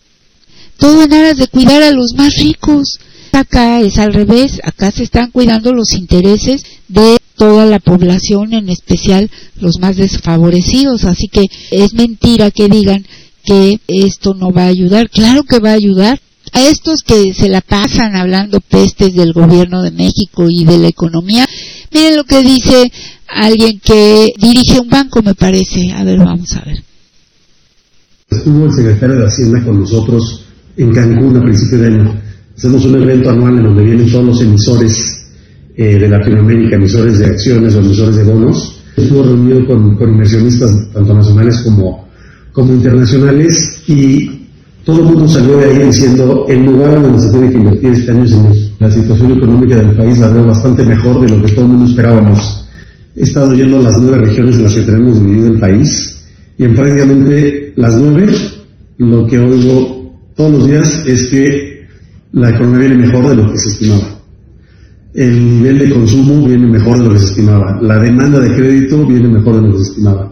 todo en aras de cuidar a los más ricos. Acá es al revés, acá se están cuidando los intereses de toda la población, en especial los más desfavorecidos. Así que es mentira que digan que esto no va a ayudar. Claro que va a ayudar. A estos que se la pasan hablando pestes del gobierno de México y de la economía, miren lo que dice alguien que dirige un banco, me parece. A ver, vamos a ver. Estuvo el secretario de Hacienda con nosotros en Cancún a principio de año. Hacemos un evento anual en donde vienen todos los emisores eh, de Latinoamérica, emisores de acciones o emisores de bonos. Estuvo reunido con, inversionistas tanto nacionales como internacionales y todo el mundo salió de ahí diciendo el lugar donde se tiene que invertir este año es en La situación económica del país la veo bastante mejor de lo que todo el mundo esperábamos. He estado yendo a las nueve regiones en las que tenemos dividido el país y en prácticamente las nueve lo que oigo todos los días es que la economía viene mejor de lo que se estimaba. El nivel de consumo viene mejor de lo que se estimaba. La demanda de crédito viene mejor de lo que se estimaba.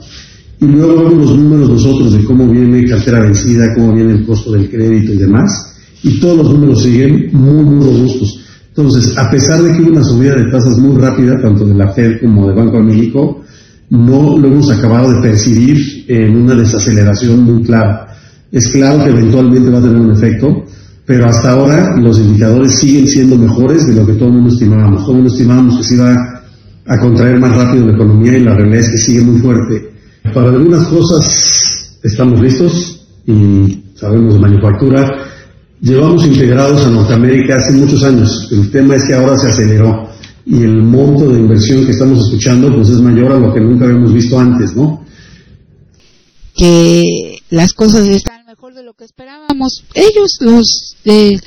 Y luego vemos los números nosotros de cómo viene cartera vencida, cómo viene el costo del crédito y demás. Y todos los números siguen muy, muy robustos. Entonces, a pesar de que hubo una subida de tasas muy rápida, tanto de la Fed como de Banco de México, no lo hemos acabado de percibir en una desaceleración muy clara. Es claro que eventualmente va a tener un efecto, pero hasta ahora los indicadores siguen siendo mejores de lo que todo el mundo estimábamos. Todo el mundo estimábamos que se iba a contraer más rápido la economía y la realidad es que sigue muy fuerte. Para algunas cosas estamos listos y sabemos de manufactura. Llevamos integrados a Norteamérica hace muchos años. El tema es que ahora se aceleró y el monto de inversión que estamos escuchando pues es mayor a lo que nunca habíamos visto antes, ¿no? Que las cosas están de lo que esperábamos. Ellos, los de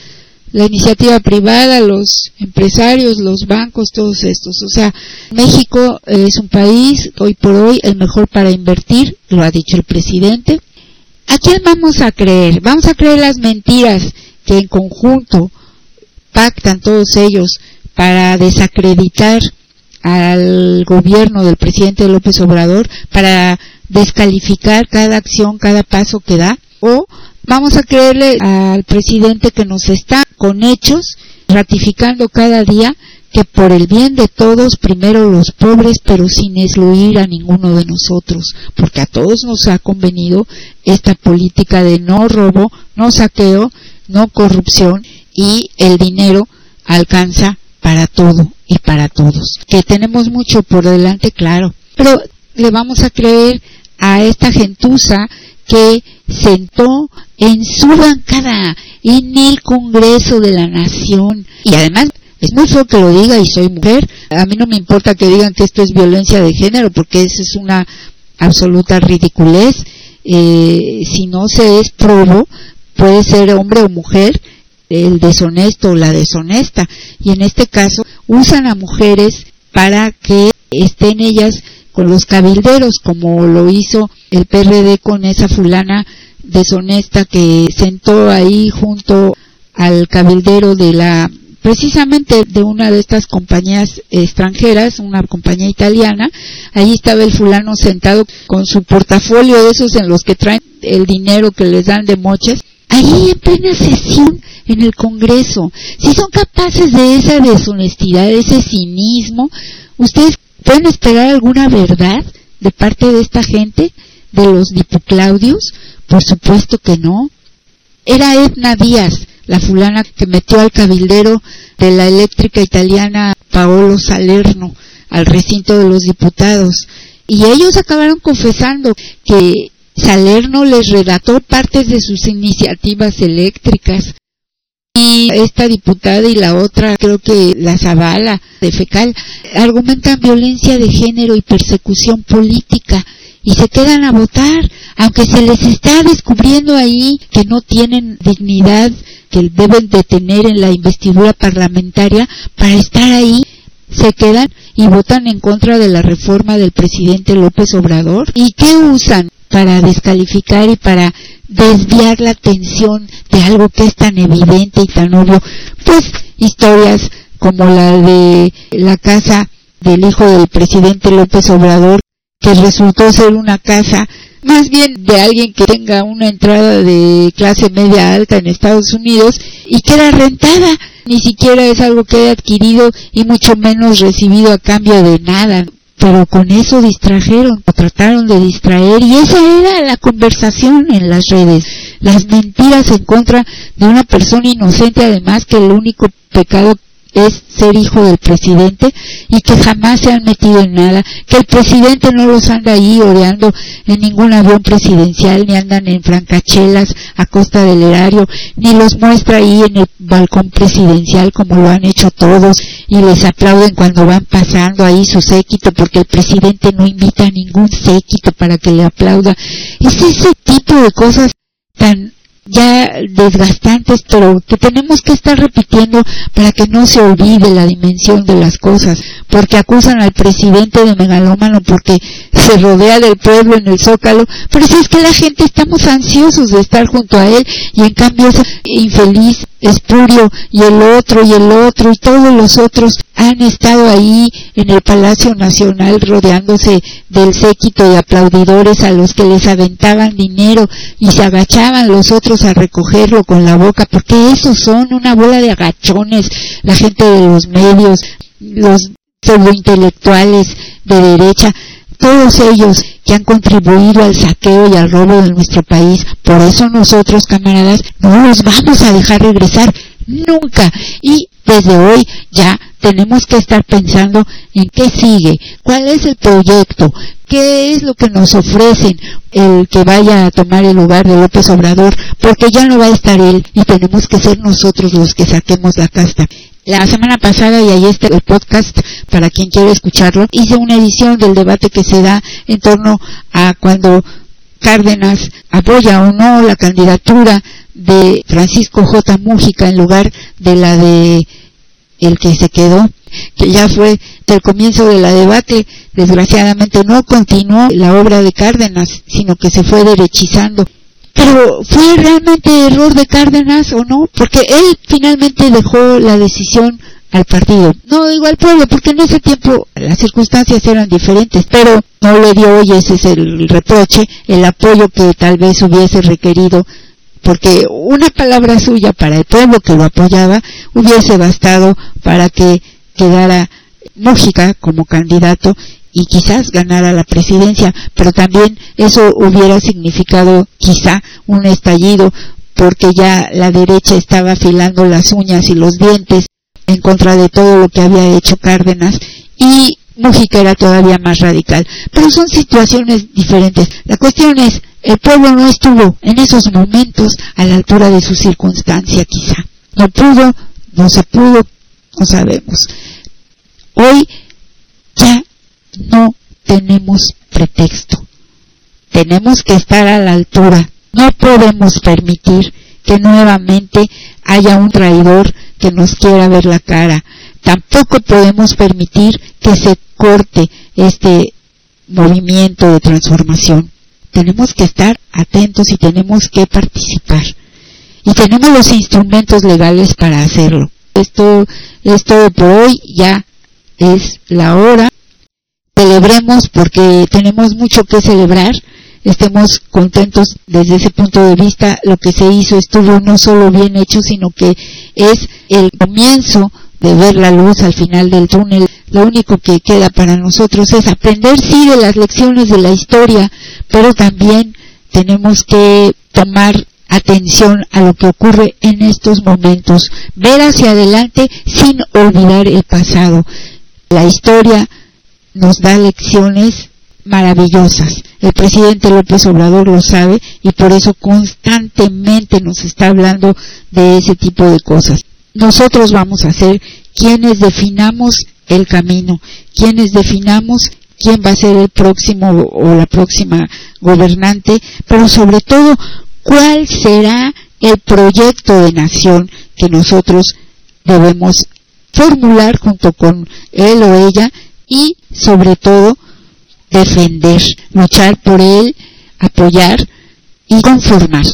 la iniciativa privada, los empresarios, los bancos, todos estos. O sea, México es un país hoy por hoy el mejor para invertir, lo ha dicho el presidente. ¿A quién vamos a creer? Vamos a creer las mentiras que en conjunto pactan todos ellos para desacreditar al gobierno del presidente López Obrador, para descalificar cada acción, cada paso que da o vamos a creerle al presidente que nos está con hechos ratificando cada día que por el bien de todos, primero los pobres, pero sin excluir a ninguno de nosotros, porque a todos nos ha convenido esta política de no robo, no saqueo, no corrupción y el dinero alcanza para todo y para todos. Que tenemos mucho por delante, claro, pero le vamos a creer a esta gentuza que sentó en su bancada en el Congreso de la Nación y además es muy feo que lo diga y soy mujer. A mí no me importa que digan que esto es violencia de género porque eso es una absoluta ridiculez. Eh, si no se es probo, puede ser hombre o mujer, el deshonesto o la deshonesta. Y en este caso usan a mujeres para que estén ellas con los cabilderos, como lo hizo el PRD con esa fulana deshonesta que sentó ahí junto al cabildero de la precisamente de una de estas compañías extranjeras, una compañía italiana, ahí estaba el fulano sentado con su portafolio de esos en los que traen el dinero que les dan de moches, ahí en plena sesión en el Congreso. Si son capaces de esa deshonestidad, de ese cinismo, ¿ustedes pueden esperar alguna verdad de parte de esta gente, de los dipoclaudios? Por supuesto que no. Era Edna Díaz, la fulana que metió al cabildero de la eléctrica italiana Paolo Salerno al recinto de los diputados. Y ellos acabaron confesando que Salerno les redactó partes de sus iniciativas eléctricas. Y esta diputada y la otra, creo que la Zavala de Fecal, argumentan violencia de género y persecución política y se quedan a votar, aunque se les está descubriendo ahí que no tienen dignidad que deben de tener en la investidura parlamentaria para estar ahí, se quedan y votan en contra de la reforma del presidente López Obrador. ¿Y qué usan para descalificar y para desviar la atención de algo que es tan evidente y tan obvio? Pues historias como la de la casa del hijo del presidente López Obrador, que resultó ser una casa más bien de alguien que tenga una entrada de clase media alta en Estados Unidos y que era rentada. Ni siquiera es algo que haya adquirido y mucho menos recibido a cambio de nada. Pero con eso distrajeron, o trataron de distraer y esa era la conversación en las redes. Las mentiras en contra de una persona inocente además que el único pecado es ser hijo del presidente y que jamás se han metido en nada, que el presidente no los anda ahí oreando en ningún avión presidencial, ni andan en francachelas a costa del erario, ni los muestra ahí en el balcón presidencial como lo han hecho todos y les aplauden cuando van pasando ahí su séquito porque el presidente no invita a ningún séquito para que le aplauda. Es ese tipo de cosas tan ya desgastantes, pero que tenemos que estar repitiendo para que no se olvide la dimensión de las cosas, porque acusan al presidente de megalómano porque se rodea del pueblo en el zócalo, pero si es que la gente estamos ansiosos de estar junto a él y en cambio es infeliz Espurio y el otro y el otro y todos los otros han estado ahí en el Palacio Nacional rodeándose del séquito de aplaudidores a los que les aventaban dinero y se agachaban los otros a recogerlo con la boca porque esos son una bola de agachones la gente de los medios los pseudointelectuales de derecha todos ellos que han contribuido al saqueo y al robo de nuestro país. Por eso nosotros, camaradas, no los vamos a dejar regresar nunca. Y desde hoy ya tenemos que estar pensando en qué sigue, cuál es el proyecto, qué es lo que nos ofrecen el que vaya a tomar el lugar de López Obrador, porque ya no va a estar él y tenemos que ser nosotros los que saquemos la casta. La semana pasada, y ahí está el podcast para quien quiera escucharlo, hice una edición del debate que se da en torno a cuando Cárdenas apoya o no la candidatura de Francisco J. Mújica en lugar de la de el que se quedó, que ya fue del comienzo de la debate, desgraciadamente no continuó la obra de Cárdenas, sino que se fue derechizando pero ¿fue realmente error de Cárdenas o no? Porque él finalmente dejó la decisión al partido, no digo al pueblo, porque en ese tiempo las circunstancias eran diferentes, pero no le dio, y ese es el reproche, el apoyo que tal vez hubiese requerido, porque una palabra suya para el pueblo que lo apoyaba hubiese bastado para que quedara Mújica como candidato y quizás ganara la presidencia, pero también eso hubiera significado quizá un estallido porque ya la derecha estaba afilando las uñas y los dientes en contra de todo lo que había hecho Cárdenas y Mújica era todavía más radical. Pero son situaciones diferentes. La cuestión es, el pueblo no estuvo en esos momentos a la altura de su circunstancia quizá. No pudo, no se pudo, no sabemos. Hoy ya no tenemos pretexto. Tenemos que estar a la altura. No podemos permitir que nuevamente haya un traidor que nos quiera ver la cara. Tampoco podemos permitir que se corte este movimiento de transformación. Tenemos que estar atentos y tenemos que participar. Y tenemos los instrumentos legales para hacerlo. Esto es todo por hoy. Ya es la hora. Celebremos porque tenemos mucho que celebrar. Estemos contentos desde ese punto de vista. Lo que se hizo estuvo no solo bien hecho, sino que es el comienzo de ver la luz al final del túnel. Lo único que queda para nosotros es aprender, sí, de las lecciones de la historia, pero también tenemos que tomar atención a lo que ocurre en estos momentos, ver hacia adelante sin olvidar el pasado. La historia nos da lecciones maravillosas. El presidente López Obrador lo sabe y por eso constantemente nos está hablando de ese tipo de cosas. Nosotros vamos a ser quienes definamos el camino, quienes definamos quién va a ser el próximo o la próxima gobernante, pero sobre todo cuál será el proyecto de nación que nosotros debemos formular junto con él o ella y sobre todo defender, luchar por él, apoyar y conformar.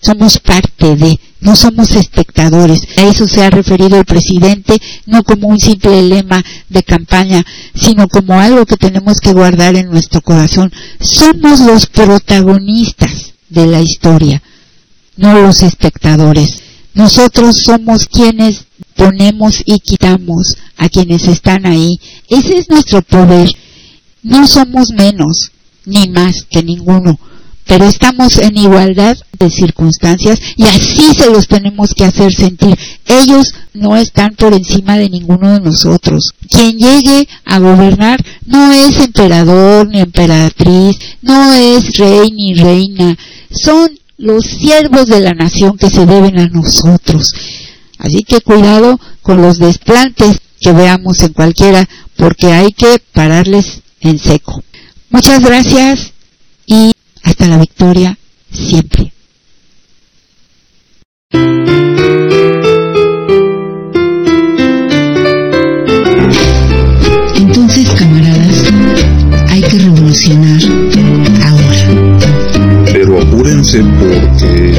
Somos parte de, no somos espectadores. A eso se ha referido el presidente, no como un simple lema de campaña, sino como algo que tenemos que guardar en nuestro corazón. Somos los protagonistas de la historia, no los espectadores. Nosotros somos quienes ponemos y quitamos a quienes están ahí. Ese es nuestro poder. No somos menos ni más que ninguno, pero estamos en igualdad de circunstancias y así se los tenemos que hacer sentir. Ellos no están por encima de ninguno de nosotros. Quien llegue a gobernar no es emperador ni emperatriz, no es rey ni reina, son los siervos de la nación que se deben a nosotros. Así que cuidado con los desplantes que veamos en cualquiera, porque hay que pararles en seco. Muchas gracias y hasta la victoria siempre. Entonces, camaradas, hay que revolucionar ahora. Pero apúrense porque